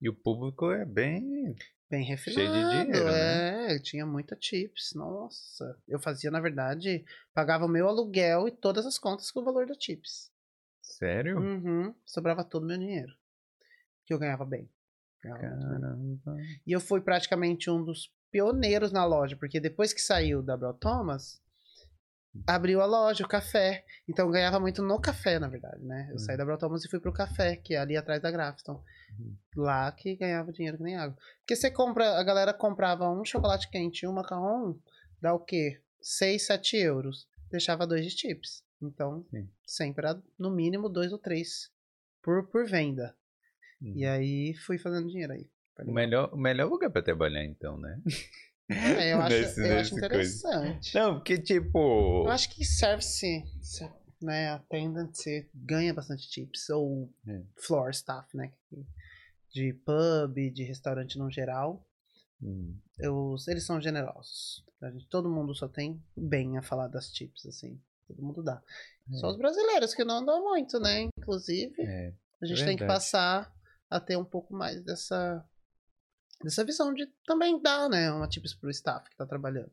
S1: E o público é bem.
S2: Bem refinado.
S1: dinheiro, né?
S2: É, tinha muita chips. Nossa. Eu fazia, na verdade, pagava o meu aluguel e todas as contas com o valor da chips.
S1: Sério?
S2: Uhum. Sobrava todo o meu dinheiro. Que eu ganhava bem.
S1: Caramba.
S2: E eu fui praticamente um dos pioneiros na loja, porque depois que saiu da Bro Thomas, abriu a loja, o café. Então eu ganhava muito no café, na verdade, né? Eu
S1: Uhum.
S2: saí da Bro Thomas e fui pro café, que é ali atrás da Grafton.
S1: Uhum.
S2: Lá que ganhava dinheiro que nem água. Porque você compra, a galera comprava um chocolate quente e um macarrão, dá o quê? 6, 7 euros. Deixava dois de chips. Então,
S1: Sim.
S2: sempre era no mínimo dois ou três por, por venda.
S1: Uhum.
S2: E aí fui fazendo dinheiro aí.
S1: O melhor, o melhor lugar pra trabalhar, então, né? *laughs*
S2: É, eu *laughs* acho,
S1: Nesse-
S2: eu acho
S1: nesse coisa.
S2: interessante.
S1: Não, porque tipo.
S2: Eu acho que service, se- né, attendant, você ganha bastante tips. Ou
S1: É.
S2: floor staff, né? De pub, de restaurante no geral.
S1: Hum.
S2: Eu, eles são generosos. A gente, todo mundo só tem bem a falar das tips, assim. Todo mundo dá. Só os brasileiros que não dão muito, né? Inclusive,
S1: É.
S2: a gente tem que passar a ter um pouco mais dessa, dessa visão de também dar, né? Uma tips pro staff que tá trabalhando.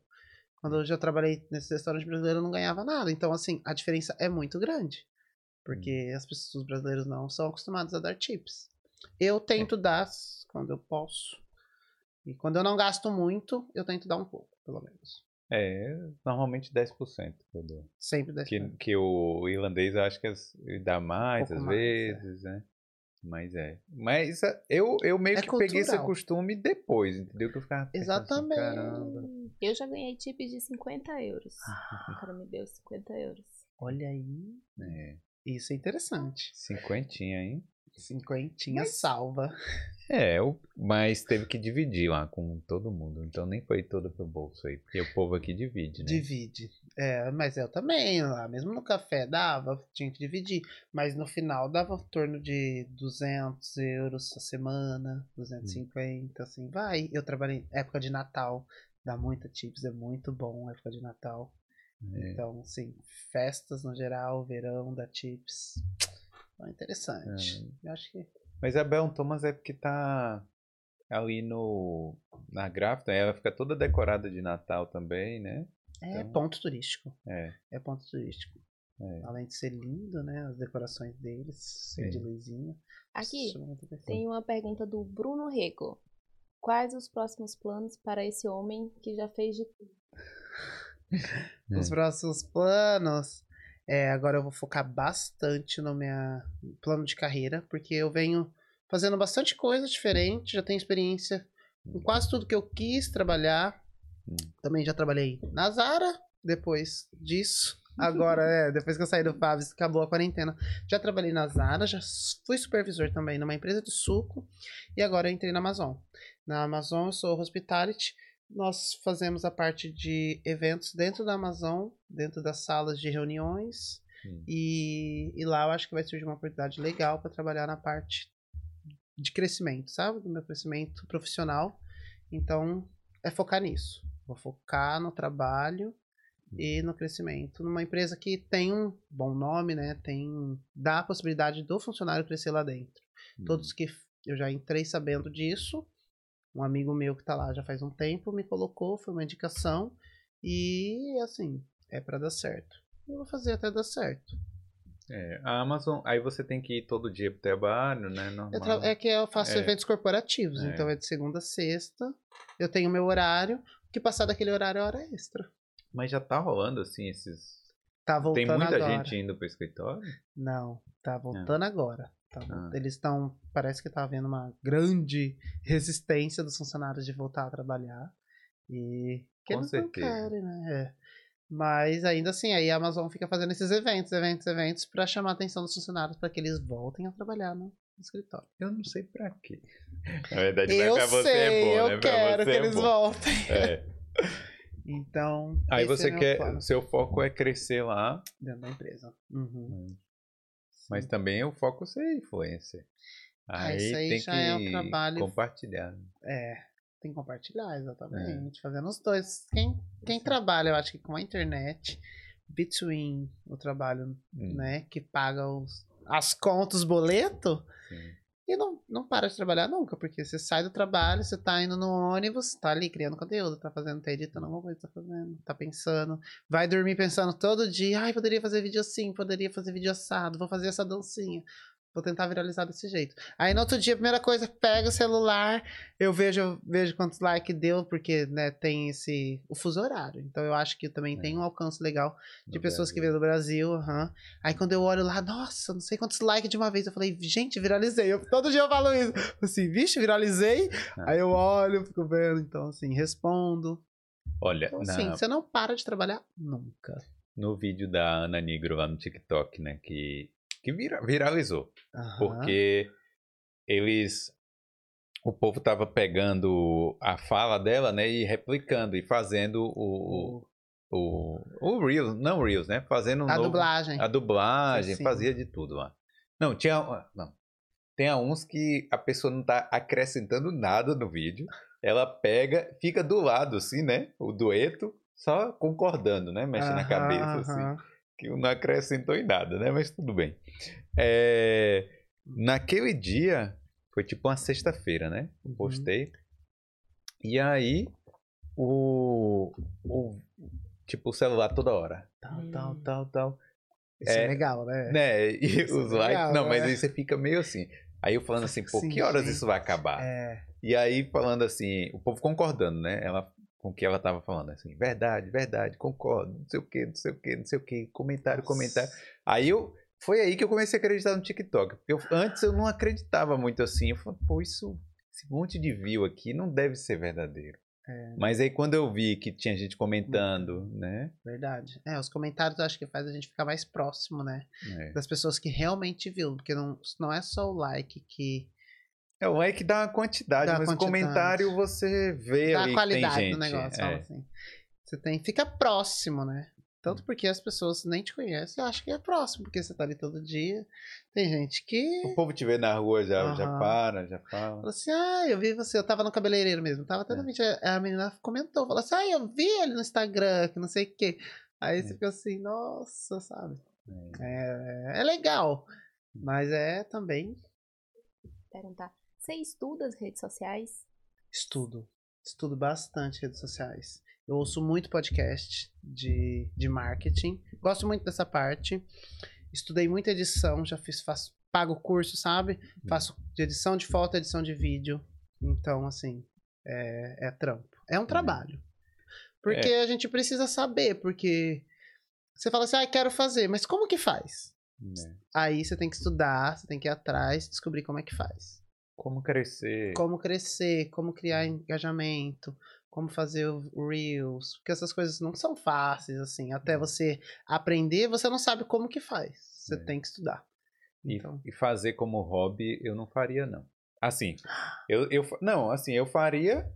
S2: Quando eu já trabalhei nesse restaurante brasileiro, eu não ganhava nada. Então, assim, a diferença é muito grande. Porque as pessoas os brasileiros não são acostumados a dar tips. Eu tento dar quando eu posso. E quando eu não gasto muito, eu tento dar um pouco, pelo menos.
S1: É, normalmente 10% eu dou.
S2: Sempre dessa.
S1: Que, que o irlandês eu acho que ele dá mais
S2: pouco
S1: às
S2: mais, é.
S1: vezes, né? Mas é. Mas é, eu, eu meio
S2: É
S1: que peguei esse
S2: cultural.
S1: costume depois, entendeu? Que eu ficava assim,
S2: Exatamente.
S1: caramba.
S3: Eu já ganhei tip de 50 euros. O cara me deu 50 euros.
S2: Olha aí.
S1: É,
S2: Isso é interessante.
S1: cinquentinha, hein?
S2: Cinquentinha salva.
S1: É, eu, mas teve que dividir lá com todo mundo. Então nem foi toda pro bolso aí. Porque o povo aqui divide, né?
S2: Divide. É, mas eu também, lá, mesmo no café dava, tinha que dividir. Mas no final dava em torno de 200 euros a semana, 250, assim, vai. Eu trabalhei época de Natal, dá muita tips, é muito bom época de Natal.
S1: É.
S2: Então, assim, festas no geral, verão, dá tips. É interessante. Eu acho que.
S1: Mas a Bel Thomas é porque tá ali no na gráfica, ela fica toda decorada de Natal também, né?
S2: É
S1: Então-
S2: ponto turístico.
S1: É.
S2: É ponto turístico.
S1: É.
S2: Além de ser lindo, né? As decorações deles, ser de luzinha.
S3: Aqui,
S2: atenção.
S3: tem uma pergunta do Bruno Rego. Quais os próximos planos para esse homem que já fez de tudo? *laughs*
S2: Os próximos planos. É, agora eu vou focar bastante no meu plano de carreira, porque eu venho fazendo bastante coisa diferente, já tenho experiência em quase tudo que eu quis trabalhar.
S1: Hum.
S2: Também já trabalhei na Zara, depois disso. Agora, *laughs* é, depois que eu saí do Fábio, acabou a quarentena. Já trabalhei na Zara, já fui supervisor também numa empresa de suco e agora eu entrei na Amazon. Na Amazon eu sou hospitality, nós fazemos a parte de eventos dentro da Amazon, dentro das salas de reuniões.
S1: Hum.
S2: E, e lá eu acho que vai surgir uma oportunidade legal para trabalhar na parte de crescimento, sabe? Do meu crescimento profissional. Então, é focar nisso. Vou focar no trabalho e no crescimento. Numa empresa que tem um bom nome, né? Tem, dá a possibilidade do funcionário crescer lá dentro. Todos que eu já entrei sabendo disso. Um amigo meu que tá lá já faz um tempo me colocou, foi uma indicação. E assim, é para dar certo. Eu vou fazer até dar certo.
S1: É, a Amazon, aí você tem que ir todo dia pro trabalho, né? Normal.
S2: é que eu faço
S1: É.
S2: eventos corporativos,
S1: É.
S2: então é de segunda a sexta. Eu tenho meu horário, que passar daquele horário é hora extra.
S1: Mas já tá rolando assim esses.
S2: Tá voltando
S1: Tem muita
S2: agora.
S1: gente indo pro escritório?
S2: Não, tá voltando agora. Tá
S1: Ah.
S2: Eles estão. Parece que tá havendo uma grande resistência dos funcionários de voltar a trabalhar. E. que
S1: Com
S2: eles não
S1: certeza.
S2: querem, né? É. Mas ainda assim, aí a Amazon fica fazendo esses eventos, eventos, eventos, pra chamar a atenção dos funcionários para que eles voltem a trabalhar no escritório.
S1: Eu não sei pra quê. *laughs* Na verdade,
S2: eu
S1: pra você
S2: sei,
S1: é bom,
S2: eu
S1: né?
S2: Quero
S1: você
S2: que
S1: é
S2: eles
S1: bom.
S2: voltem.
S1: É. *laughs*
S2: Então.
S1: Aí
S2: esse
S1: você
S2: é
S1: quer.
S2: plano
S1: Seu foco é crescer lá,
S2: Dentro da empresa. Uhum.
S1: mas também o foco é ser influencer.
S2: Ah,
S1: Aí,
S2: isso aí
S1: tem
S2: já
S1: que
S2: é um trabalho-
S1: compartilhar.
S2: É, tem que compartilhar,
S1: É.
S2: exatamente. Fazendo os dois. Quem, quem trabalha, eu acho que com a internet, between o trabalho,
S1: Hum,
S2: né, que paga os, as contas, os boletos, e não, não para de trabalhar nunca, porque você sai do trabalho, você tá indo no ônibus, tá ali criando conteúdo, tá fazendo, tá editando alguma coisa, tá fazendo, tá pensando, vai dormir pensando todo dia, ai, poderia fazer vídeo assim, poderia fazer vídeo assado, vou fazer essa dancinha. Vou tentar viralizar desse jeito. Aí no outro dia, a primeira coisa, pega o celular, eu vejo, vejo quantos likes deu, porque né, tem esse. o fuso horário. Então eu acho que também
S1: É.
S2: tem um alcance legal de pessoas que
S1: Brasil.
S2: vêm do Brasil. aham. Aí quando eu olho lá, nossa, não sei quantos likes de uma vez. Eu falei, gente, viralizei. Eu, todo dia eu falo isso. Assim, vixe, viralizei.
S1: Ah.
S2: Aí eu olho, fico vendo. Então, assim, respondo.
S1: Olha,
S2: Então,
S1: na-
S2: assim, você não para de trabalhar nunca.
S1: no vídeo da Ana Nigro lá no TikTok, né? Que, que vira- viralizou.
S2: Aham.
S1: Porque eles. O povo tava pegando a fala dela, né? E replicando e fazendo o. O, o Reels, não o Reels, né? Fazendo um
S2: A
S1: novo-
S2: dublagem.
S1: A dublagem,
S2: Sim.
S1: fazia de tudo lá. Não, tinha. Não. Tem uns que a pessoa não tá acrescentando nada no vídeo. ela pega, fica do lado, assim, né? O dueto, só concordando, né? Mexendo a cabeça, assim. Que não acrescentou em nada, né? Mas tudo bem. É... Naquele dia, foi tipo uma sexta-feira, né?
S2: Uhum.
S1: Postei. E aí, o, o. Tipo, o celular toda hora. Tal, tal,
S3: Hum.
S1: tal, tal.
S2: Isso é,
S1: É,
S2: legal, né?
S1: Né? E
S2: Isso é
S1: os likes.
S2: legal,
S1: Não, mas
S2: né?
S1: aí você fica meio assim. Aí eu falando assim, pô,
S2: Sim,
S1: que horas
S2: sim.
S1: isso vai acabar?
S2: É.
S1: E aí falando assim, o povo concordando, né? Ela com o que ela tava falando, assim, verdade, verdade, concordo, não sei o que, não sei o que, não sei o que, comentário,
S2: Nossa.
S1: comentário. Aí eu. Foi aí que eu comecei a acreditar no TikTok. Eu- antes eu não acreditava muito assim. Eu falei, pô, isso. Esse monte de view aqui não deve ser verdadeiro.
S2: É.
S1: Mas aí quando eu vi que tinha gente comentando, né?
S2: Verdade. É, os comentários eu acho que faz a gente ficar mais próximo, né?
S1: É,
S2: Das pessoas que realmente viu. Porque não, não é só o like que
S1: é o like dá uma quantidade,
S2: Dá
S1: mas
S2: quantidade.
S1: comentário você vê
S2: dá
S1: ali
S2: a
S1: que tem
S2: qualidade
S1: gente.
S2: do negócio.
S1: é.
S2: fala assim. Você tem. Fica próximo, né? Tanto porque as pessoas nem te conhecem e acham que é próximo, porque você tá ali todo dia. Tem gente que
S1: O povo te vê na rua já, já
S2: Aham.
S1: para, já fala.
S2: Fala assim, ah, eu vi você, eu tava no cabeleireiro mesmo, tava até
S1: É.
S2: vídeo, a menina comentou, falou assim, ah, eu vi ele no Instagram, que não sei o quê. Aí
S1: É.
S2: você fica assim, nossa, sabe?
S1: É.
S2: É, é legal, mas é também
S3: Perguntar. Você estuda as redes sociais?
S2: estudo. Estudo bastante redes sociais. Eu ouço muito podcast de, de marketing. Gosto muito dessa parte. Estudei muita edição, já fiz, faço, pago curso, sabe? Faço de edição de foto, edição de vídeo. Então, assim, é, é trampo. É um trabalho. Porque a gente precisa saber, porque você fala assim, ah, quero fazer, mas como que faz?
S1: É.
S2: Aí você tem que estudar, você tem que ir atrás, descobrir como é que faz.
S1: Como crescer.
S2: Como crescer, como criar engajamento, como fazer o Reels, porque essas coisas não são fáceis, assim. Até você aprender, você não sabe como que faz. Você
S1: É.
S2: tem que estudar.
S1: E,
S2: Então,
S1: e fazer como hobby, eu não faria, não. Assim, *gasps* eu, eu não, assim, eu faria,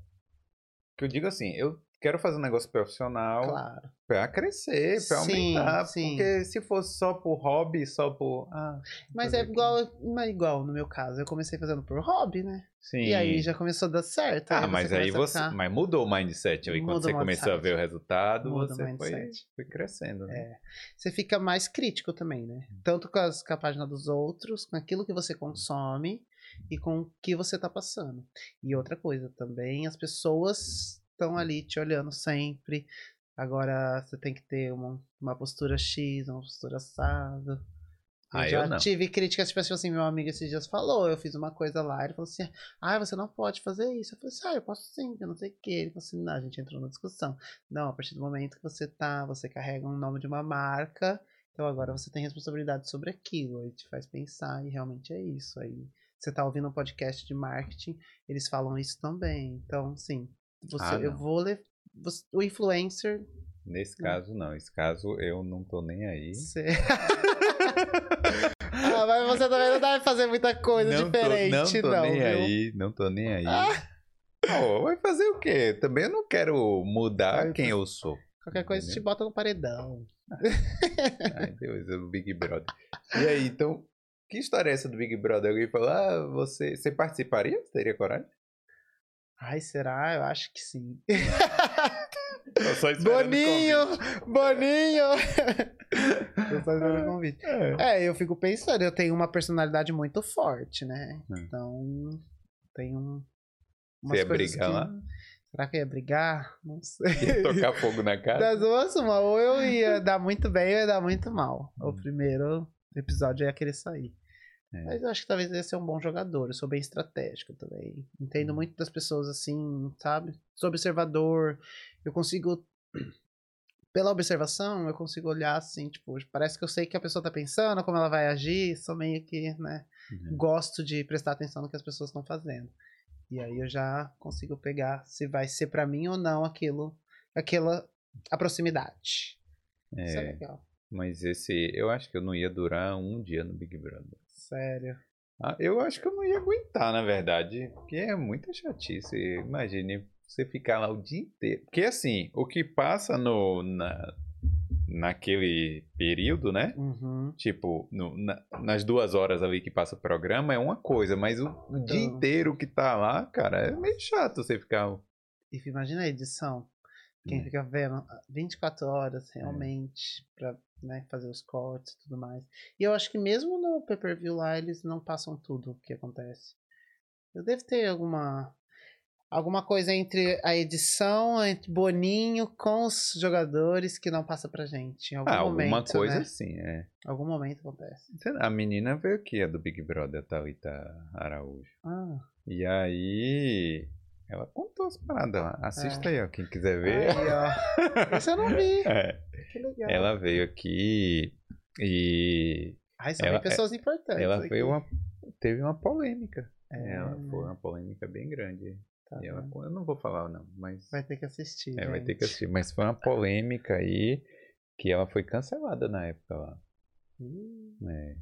S1: que eu digo assim, eu quero fazer um negócio profissional
S2: claro.
S1: pra crescer, pra
S2: Sim,
S1: aumentar,
S2: sim.
S1: porque se fosse só por hobby, só por, ah,
S2: Mas é
S1: aqui.
S2: igual, não é igual no meu caso. Eu comecei fazendo por hobby, né?
S1: sim.
S2: E aí já começou a dar certo.
S1: Ah, mas aí
S2: começa a
S1: você,
S2: ficar-
S1: mas mudou o mindset aí, quando você
S2: o
S1: começou a ver o resultado,
S2: Muda o
S1: você foi,
S2: mindset.
S1: foi crescendo, né?
S2: É. Você fica mais crítico também, né? Tanto com, as, com a página dos outros, com aquilo que você consome e com o que você tá passando. E outra coisa também, as pessoas estão ali te olhando sempre. Agora você tem que ter uma, uma postura X, uma postura assada. Eu
S1: Ah, eu
S2: já
S1: não.
S2: tive críticas, tipo assim, meu amigo esses dias falou, eu fiz uma coisa lá, ele falou assim, ah, você não pode fazer isso. Eu falei assim, ah, eu posso sim, eu não sei o que. Ele falou assim, não, a gente entrou na discussão. Não, a partir do momento que você tá, você carrega um nome de uma marca, então agora você tem responsabilidade sobre aquilo, aí te faz pensar, e realmente é isso. Aí você tá ouvindo um podcast de marketing, eles falam isso também. Então, sim, você,
S1: Ah,
S2: eu vou ler. O influencer.
S1: Nesse
S2: Não.
S1: caso, não. Nesse caso, eu não tô nem aí.
S2: Você... *laughs* ah, mas você também não deve fazer muita coisa
S1: não
S2: diferente,
S1: tô, não tô
S2: não,
S1: nem
S2: viu?
S1: aí, não tô nem aí.
S2: Ah.
S1: Pô, vai fazer o quê? Também eu não quero mudar
S2: Vai
S1: quem eu sou.
S2: Qualquer coisa te
S1: Entendeu?
S2: bota no paredão.
S1: Ai, Deus, é o Big Brother. E aí, então, que história é essa do Big Brother? Alguém falou, ah, você, você participaria? Você teria coragem?
S2: Ai, será? Eu acho que sim.
S1: O
S2: Boninho! Boninho! *laughs* eu só esperando o convite.
S1: É.
S2: É, eu fico pensando, eu tenho uma personalidade muito forte, né?
S1: Hum.
S2: Então, tem um.
S1: Você ia brigar
S2: que-
S1: lá?
S2: Será que eu ia brigar? Não sei.
S1: Ia tocar fogo na cara?
S2: Das duas, uma, ou eu ia *laughs* dar muito bem ou ia dar muito mal. O
S1: Hum.
S2: primeiro episódio eu ia querer sair.
S1: É.
S2: Mas eu acho que talvez eu ia ser um bom jogador. Eu sou bem estratégico também. Entendo
S1: Hum.
S2: muito das pessoas assim, sabe? Sou observador. Eu consigo. *clears throat* Pela observação, eu consigo olhar assim, tipo, parece que eu sei o que a pessoa tá pensando, como ela vai agir. Sou meio que, né?
S1: Uhum.
S2: Gosto de prestar atenção no que as pessoas estão fazendo. E aí eu já consigo pegar se vai ser pra mim ou não aquilo, aquela a proximidade. Isso é
S1: É,
S2: legal.
S1: mas esse, eu acho que eu não ia durar um dia no Big Brother.
S2: Sério.
S1: Ah, eu acho que eu não ia aguentar, na verdade. Porque é muita chatice. Imagine você ficar lá o dia inteiro. Porque assim, o que passa no, na, naquele período, né?
S2: Uhum.
S1: Tipo, no- na- nas duas horas ali que passa o programa é uma coisa, mas o, o dia
S2: Então.
S1: inteiro que tá lá, cara, é meio chato você ficar.
S2: E imagina a edição. Quem
S1: É.
S2: fica vendo ah, 24 horas realmente pra né, fazer os cortes e tudo mais. E eu acho que mesmo no pay-per-view lá, eles não passam tudo o que acontece. Eu devo ter alguma alguma coisa entre a edição, entre Boninho com os jogadores que não passa pra gente. Em algum
S1: Ah, alguma
S2: momento,
S1: coisa
S2: né?
S1: assim, é.
S2: Algum momento acontece.
S1: A menina veio aqui, a do Big Brother, a Thalita Araújo.
S2: Ah,
S1: E aí. Ela contou as paradas lá. Assista aí, ó, quem quiser ver.
S2: aí, ó. Isso eu não vi. *laughs*
S1: É,
S2: Que legal.
S1: ela veio aqui e
S2: Ai, são
S1: ela-
S2: bem pessoas importantes.
S1: ela
S2: aqui.
S1: veio uma, teve uma polêmica.
S2: É,
S1: Ela foi uma polêmica bem grande.
S2: tá
S1: E ela- eu não vou falar não, mas
S2: Vai ter que assistir.
S1: é, vai ter que
S2: gente.
S1: assistir. Mas foi uma polêmica aí que ela foi cancelada na época lá.
S2: Ih.
S1: É.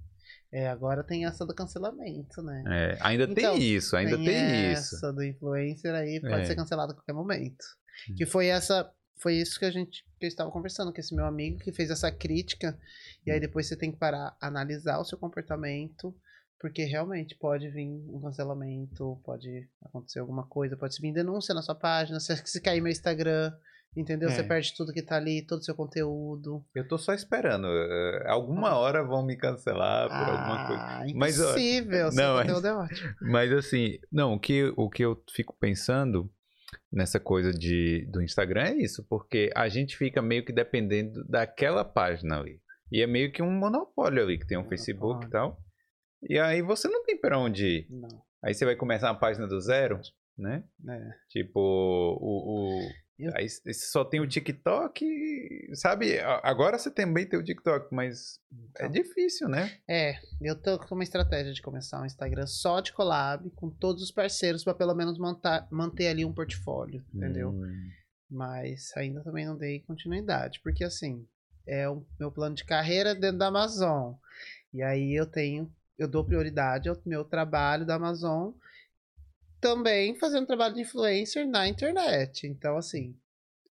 S2: É, agora tem essa do cancelamento, né?
S1: É, ainda
S2: Então,
S1: tem isso, ainda tem, isso.
S2: essa do influencer aí, pode
S1: É.
S2: ser cancelado a qualquer momento.
S1: Hum.
S2: Que foi essa. Foi isso que a gente que eu estava conversando com esse meu amigo que fez essa crítica. E
S1: Hum.
S2: aí depois você tem que parar, analisar o seu comportamento. Porque realmente pode vir um cancelamento, pode acontecer alguma coisa, pode vir denúncia na sua página, se, se cair meu Instagram, entendeu? Você
S1: É.
S2: perde tudo que tá ali, todo o seu conteúdo.
S1: Eu tô só esperando. eh, Alguma hora vão me cancelar por alguma coisa.
S2: Ah,
S1: Mas,
S2: impossível, seu
S1: não, mas-
S2: conteúdo é ótimo. *laughs*
S1: Mas assim, não, o que, o que eu fico pensando nessa coisa de, do Instagram é isso, porque a gente fica meio que dependendo daquela página ali. E é meio que um monopólio ali, que tem um Facebook e tal. E aí você não tem pra onde ir.
S2: Não,
S1: Aí você vai começar uma página do zero, né?
S2: é.
S1: Tipo, o. o-
S2: Eu-
S1: Aí você só tem o TikTok, sabe? Agora você também tem o TikTok, mas é
S2: Então.
S1: difícil, né?
S2: É, eu tô com uma estratégia de começar um Instagram só de collab, com todos os parceiros, pra pelo menos manter, manter ali um portfólio, entendeu?
S1: Hum,
S2: Mas ainda também não dei continuidade, porque assim, é o meu plano de carreira dentro da Amazon. E aí eu tenho, eu dou prioridade ao meu trabalho da Amazon, também fazendo trabalho de influencer na internet. Então, assim,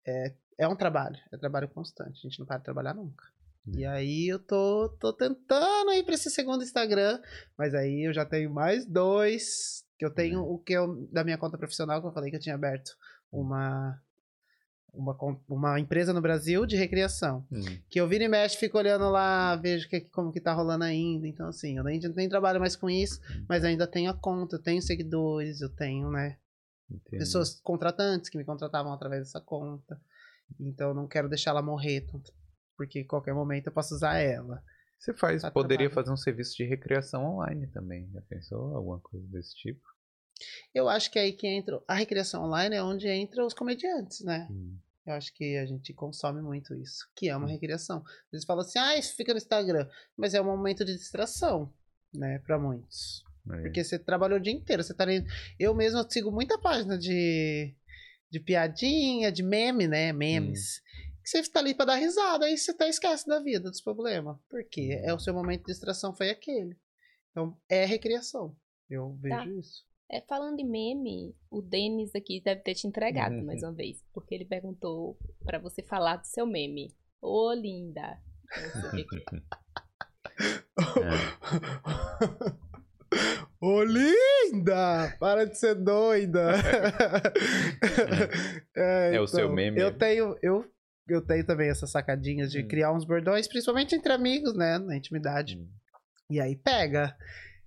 S2: é, é um trabalho, é trabalho constante, a gente não para de trabalhar nunca. E aí eu tô, tô tentando ir pra esse segundo Instagram, mas aí eu já tenho mais dois, que eu tenho o que eu, da minha conta profissional, que eu falei que eu tinha aberto uma, uma, uma empresa no Brasil de recriação.
S1: hum.
S2: Que eu viro e mexe, fico olhando lá, vejo que, como que tá rolando ainda. Então, assim, eu nem, nem trabalho mais com isso, mas ainda tenho a conta, eu tenho seguidores, eu tenho, né,
S1: Entendi.
S2: pessoas contratantes que me contratavam através dessa conta. Então, eu não quero deixar ela morrer, porque em qualquer momento eu posso usar ela.
S1: Você faz,
S2: Tá
S1: poderia
S2: trabalho.
S1: fazer um serviço de recreação online também. Já pensou alguma coisa desse tipo?
S2: Eu acho que é aí que entra. A recriação online é onde entra os comediantes, né?
S1: Hum.
S2: Eu acho que a gente consome muito isso, que é uma
S1: Hum.
S2: recriação. Eles falam assim, ah, isso fica no Instagram. Mas é um momento de distração, né, pra muitos.
S1: É.
S2: Porque você trabalhou o dia inteiro, você tá ali... Eu mesmo sigo muita página de, de piadinha, de meme, né, memes. Que você tá ali pra dar risada, aí você até esquece da vida, dos problemas. Porque é o seu momento de distração foi aquele. Então, é recriação. Eu vejo
S3: Tá.
S2: isso.
S3: É, falando em meme, o Denis aqui deve ter te entregado mais uma vez, porque ele perguntou pra você falar do seu meme. Ô, linda! Não sei o que que é.
S2: Ô, linda! Para de ser doida! *laughs*
S1: É o seu meme,
S2: Eu
S1: é?
S2: tenho, eu, eu tenho também essas sacadinhas de
S1: Hum.
S2: criar uns bordões, principalmente entre amigos, né? Na intimidade.
S1: Hum.
S2: E aí pega.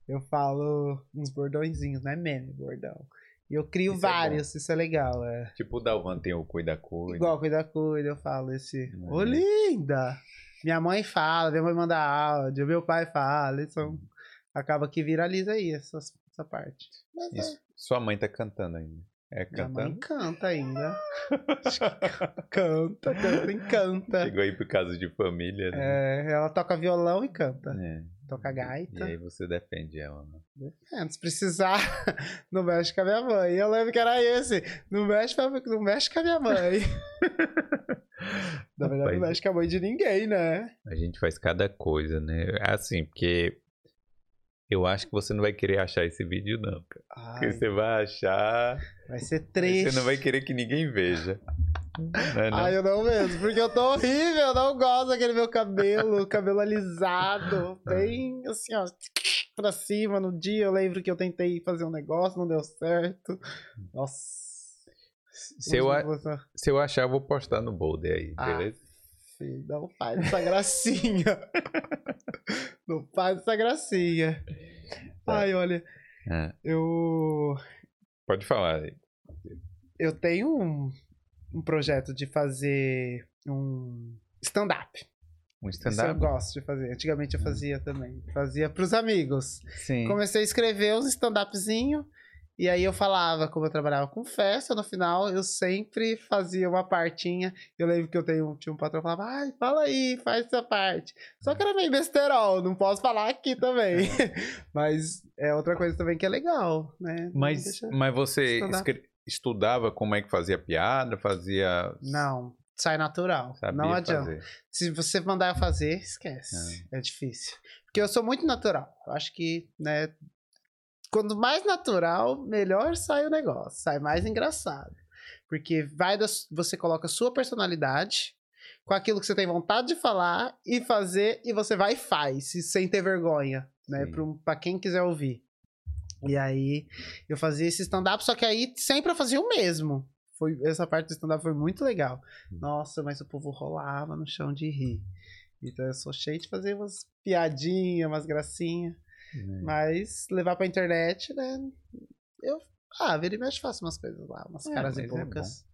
S2: Eu falo uns bordõezinhos, não é meme, bordão. E eu crio
S1: Isso é
S2: vários, isso é legal. É.
S1: Tipo o Dalvan tem o Cuida Cuida.
S2: Igual cuida, cuida, eu falo esse.
S1: Hum.
S2: Ô, linda! Minha mãe fala, minha mãe manda áudio, meu pai fala.
S1: Hum.
S2: acaba que viraliza aí essa, essa parte. Mas é,
S1: Isso. Sua mãe tá cantando ainda. É
S2: minha mãe
S1: cantando?
S2: canta ainda. *laughs* canta, canta, encanta.
S1: Chegou aí por causa de família, né?
S2: É, ela toca violão e canta.
S1: É.
S2: Toca
S1: E
S2: gaita.
S1: aí você defende ela, né?
S2: É, se precisar, *laughs* não mexe com a minha mãe. Eu lembro que era esse. Não mexe, não mexe com a minha mãe. *laughs* Na verdade, não mexe com a mãe de ninguém, né?
S1: A gente faz cada coisa, né? É assim, porque eu acho que você não vai querer achar esse vídeo, não, cara. Porque
S2: Ai,
S1: você vai achar.
S2: vai ser triste.
S1: Você não vai querer que ninguém veja. Não é, não?
S2: Ai, eu não mesmo, porque eu tô horrível, eu não gosto daquele meu cabelo, cabelo alisado, *laughs* bem assim, ó, pra cima. No dia eu lembro que eu tentei fazer um negócio, não deu certo. Nossa.
S1: se, eu, a- se eu achar, eu vou postar no Boulder aí,
S2: Ah.
S1: beleza?
S2: Sim, Não faz essa gracinha. *laughs* não faz essa gracinha. Ai, olha,
S1: É.
S2: eu
S1: Pode falar.
S2: eu tenho um, um projeto de fazer um stand-up.
S1: Um
S2: Isso eu
S1: stand-up?
S2: gosto de fazer. Antigamente eu fazia também. Fazia pros amigos.
S1: Sim.
S2: Comecei a escrever uns stand-upzinho. E aí eu falava, como eu trabalhava com festa, no final eu sempre fazia uma partinha. Eu lembro que eu tenho, tinha um patrão que falava, ai, fala aí, faz essa parte. Só que era meio besterol, não posso falar aqui também. *laughs* Mas é outra coisa também que é legal, né?
S1: Mas, mas você escre- estudava como é que fazia piada, fazia.
S2: Não, sai natural.
S1: Sabia
S2: não adianta.
S1: fazer.
S2: Se você mandar eu fazer, esquece. É difícil. Porque eu sou muito natural. Eu acho que, né? Quanto mais natural, melhor sai o negócio. Sai mais engraçado. Porque vai da, você coloca a sua personalidade com aquilo que você tem vontade de falar e fazer, e você vai e faz, sem ter vergonha, né? Pra quem quiser ouvir. E aí, eu fazia esse stand-up, só que aí sempre eu fazia o mesmo. Foi, essa parte do stand-up foi muito legal. Nossa, mas o povo rolava no chão de rir. Então eu sou cheio de fazer umas piadinhas, umas gracinhas.
S1: Né?
S2: Mas levar pra internet, né? Eu. Ah, vira e mexe faço umas coisas lá, umas
S1: É,
S2: caras e
S1: é
S2: bocas.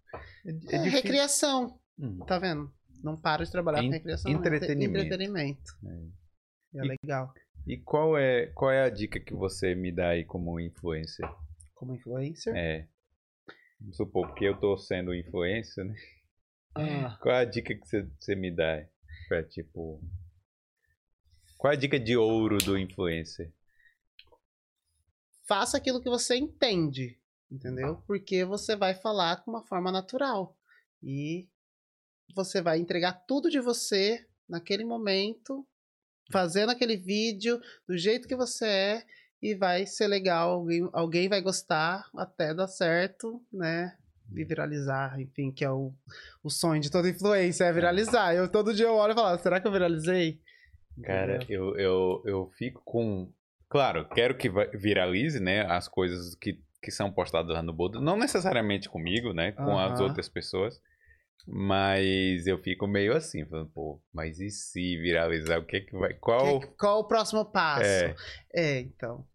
S1: É,
S2: É,
S1: difícil.
S2: recriação,
S1: Hum.
S2: tá vendo? Não paro de trabalhar
S1: En-
S2: com recriação. é
S1: entretenimento.
S2: entretenimento. É,
S1: E-
S2: legal.
S1: E qual é, qual é a dica que você me dá aí como influencer?
S2: Como influencer.
S1: É. Vamos supor, porque eu tô sendo influencer, né?
S2: Ah,
S1: Qual é a dica que você, você me dá? Pra, tipo. Qual é a dica de ouro do influencer?
S2: faça aquilo que você entende, entendeu? Porque você vai falar com uma forma natural. E você vai entregar tudo de você naquele momento, fazendo aquele vídeo do jeito que você é e vai ser legal, alguém, alguém vai gostar até dar certo, né? E viralizar, enfim, que é o, o sonho de todo influencer, é viralizar. Eu todo dia eu olho e falo, será que eu viralizei?
S1: Cara, eu, eu, eu fico com. Claro, quero que viralize, né? As coisas que, que são postadas lá no Bodo. Não necessariamente comigo, né? Com as
S2: Aham.
S1: outras pessoas. Mas eu fico meio assim, falando, pô, mas e se viralizar? O que que vai. Qual.
S2: Que- qual o próximo passo?
S1: É.
S2: é então.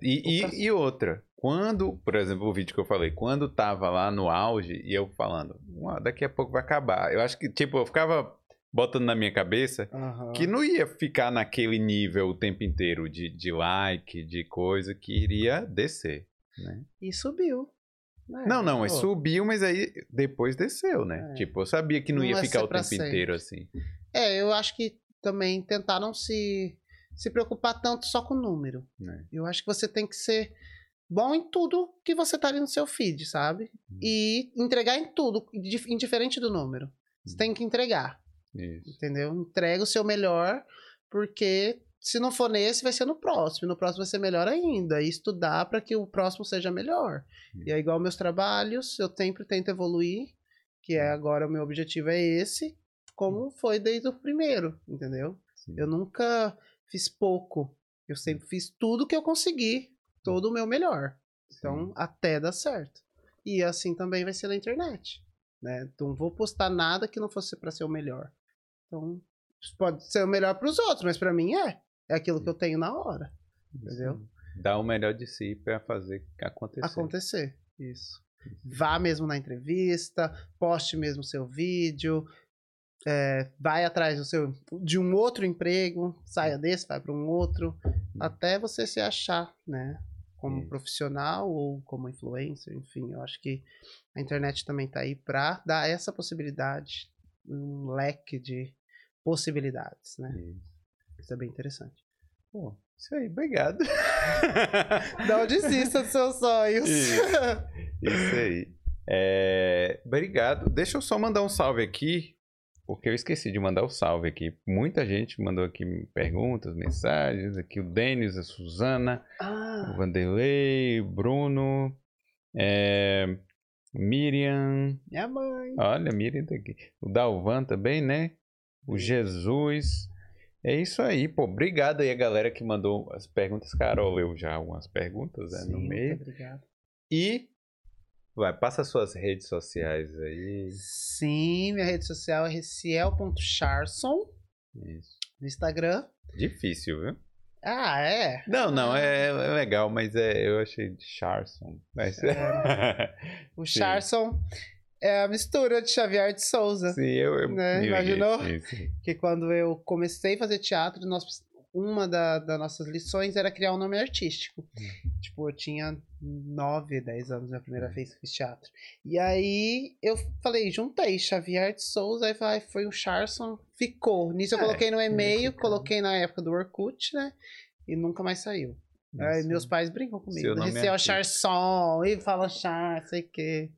S1: E, e, e outra, quando, por exemplo, o vídeo que eu falei, quando tava lá no auge e eu falando, "Ué, daqui a pouco vai acabar. Eu acho que, tipo, eu ficava botando na minha cabeça
S2: Aham.
S1: que não ia ficar naquele nível o tempo inteiro de, de like, de coisa, que iria descer, né?
S2: E subiu. É,
S1: não, não, subiu, mas aí depois desceu, né?
S2: É.
S1: Tipo, eu sabia que não,
S2: Não
S1: ia
S2: vai
S1: ficar o tempo
S2: sempre.
S1: inteiro assim.
S2: É, eu acho que também tentar não se, se preocupar tanto só com o número.
S1: né?
S2: Eu acho que você tem que ser bom em tudo que você tá ali no seu feed, sabe?
S1: Hum.
S2: E entregar em tudo, dif- indiferente do número. Você
S1: Hum.
S2: tem que entregar,
S1: Isso.
S2: entendeu? Entrega o seu melhor, porque se não for nesse, vai ser no próximo. E no próximo vai ser melhor ainda. E estudar para que o próximo seja melhor.
S1: Hum.
S2: E é igual meus trabalhos, eu sempre tento evoluir, que é agora o meu objetivo é esse, como foi desde o primeiro, entendeu?
S1: Sim.
S2: Eu nunca fiz pouco. Eu sempre fiz tudo que eu consegui, todo o meu melhor. Então,
S1: Sim.
S2: até dar certo. E assim também vai ser na internet, né? Então, não vou postar nada que não fosse para ser o melhor. Então, pode ser o melhor para os outros, mas para mim é. É aquilo que eu tenho na hora, entendeu?
S1: Dá o melhor de si pra fazer acontecer.
S2: acontecer. Isso. Vá mesmo na entrevista, poste mesmo seu vídeo, é, vai atrás do seu, de um outro emprego, saia desse, vai para um outro, até você se achar, né? Como
S1: Isso.
S2: profissional ou como influencer, enfim, eu acho que a internet também tá aí para dar essa possibilidade, um leque de possibilidades, né?
S1: Isso.
S2: Isso é bem interessante.
S1: Pô, isso aí, obrigado. *laughs*
S2: Não desista dos seus sonhos.
S1: Isso. Isso aí. É, obrigado. Deixa eu só mandar um salve aqui, porque eu esqueci de mandar o salve aqui. Muita gente mandou aqui perguntas, mensagens. Aqui o Denis, a Suzana,
S2: Ah,
S1: o Vanderlei, o Bruno. É, Miriam.
S2: Minha mãe.
S1: Olha, Miriam tá aqui. O Dalvan também, né? O Jesus. É isso aí, pô. Obrigado aí a galera que mandou as perguntas. Carol leu já algumas perguntas né, no
S2: Sim,
S1: meio.
S2: muito obrigado.
S1: E vai, passa suas redes sociais aí.
S2: Sim, minha rede social é reciel.charson
S1: Isso.
S2: no Instagram.
S1: Difícil, viu?
S2: Ah, é?
S1: Não, não, é, é legal, mas é, eu achei de Charson. Mas... *laughs*
S2: O
S1: Sim.
S2: É a mistura de Xavier de Souza.
S1: Sim, eu, eu
S2: Né, imaginou?
S1: Sim, sim.
S2: Que quando eu comecei a fazer teatro, nós, uma da- das nossas lições era criar um nome artístico. Tipo, eu tinha 9, 10 anos na primeira vez que fiz teatro. E aí eu falei, juntei Xavier de Souza, aí falei, foi o Charson, ficou. Nisso eu
S1: É,
S2: coloquei no e-mail, coloquei na época do Orkut, né? E nunca mais saiu. Aí meus pais brincam comigo. Esse
S1: é
S2: é o. Charson, e fala Char, sei o quê.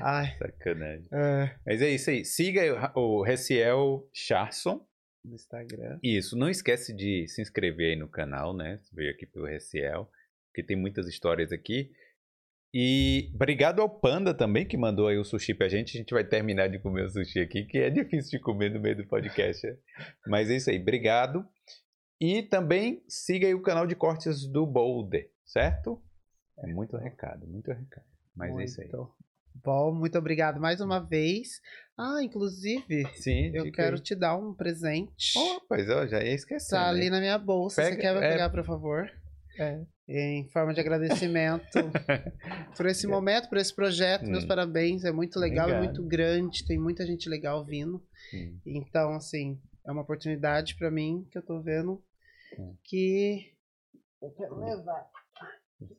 S2: Ai,
S1: Sacanagem.
S2: é.
S1: Mas é isso aí. Siga o o Reciel Charson.
S2: No Instagram.
S1: Isso. Não esquece de se inscrever aí no canal, né? Você veio aqui pelo Reciel. Porque tem muitas histórias aqui. E obrigado ao Panda também, que mandou aí o sushi pra gente. A gente vai terminar de comer o sushi aqui, que é difícil de comer no meio do podcast. né? Mas é isso aí. Obrigado. E também siga aí o canal de cortes do Boulder, certo? É muito recado, muito recado. Mas é isso aí.
S2: Muito Bom, muito obrigado mais uma vez. Ah, inclusive,
S1: Sim,
S2: eu quero
S1: aí.
S2: te dar um presente.
S1: Oh, pois eu já ia esquecer.
S2: tá
S1: né?
S2: ali na minha bolsa. Você
S1: Pega-
S2: quer
S1: é.
S2: pegar, por favor?
S1: É.
S2: Em forma de agradecimento *laughs* por esse momento, por esse projeto. Meus
S1: Hum.
S2: parabéns. É muito legal, é muito grande. Tem muita gente legal vindo.
S1: Hum.
S2: Então, assim, é uma oportunidade pra mim que eu tô vendo Que eu quero levar.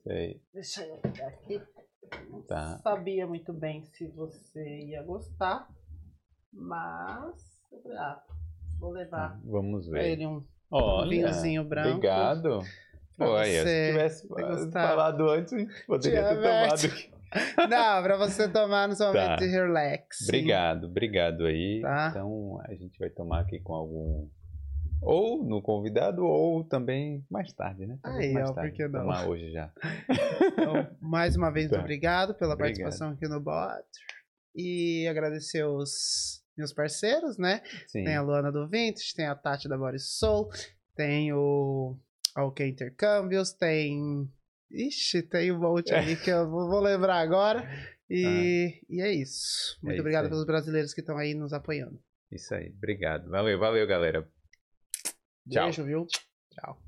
S1: Aí.
S2: Deixa eu pegar aqui. Não
S1: Tá.
S2: sabia muito bem se você ia gostar, mas ah, vou levar
S1: Vamos ver.
S2: ele um
S1: Olha,
S2: vinhozinho branco.
S1: Obrigado. Pô, se tivesse falado antes, poderia ter
S2: Tivesse.
S1: tomado. *laughs*
S2: Não, pra você tomar no seu momento
S1: Tá.
S2: de relax.
S1: Obrigado, obrigado aí.
S2: Tá.
S1: Então a gente vai tomar aqui com algum. Ou no convidado, ou também mais tarde, né? Talvez
S2: Aí,
S1: mais
S2: ó, por
S1: tarde.
S2: que não?
S1: Hoje já.
S2: Então, mais uma vez, *laughs*
S1: Tá.
S2: obrigado pela
S1: Obrigado.
S2: participação aqui no bot. E agradecer os meus parceiros, né?
S1: Sim.
S2: Tem a Luana do Vintage, tem a Tati da Body Soul, tem o OK Intercâmbios, tem. Ixi, tem um monte aí que eu vou lembrar agora. E, e é isso. Muito
S1: isso
S2: obrigado
S1: aí.
S2: pelos brasileiros que estão aí nos apoiando.
S1: Isso aí. Obrigado. Valeu, valeu, galera. Tchau.
S2: Beijo, viu? Tchau.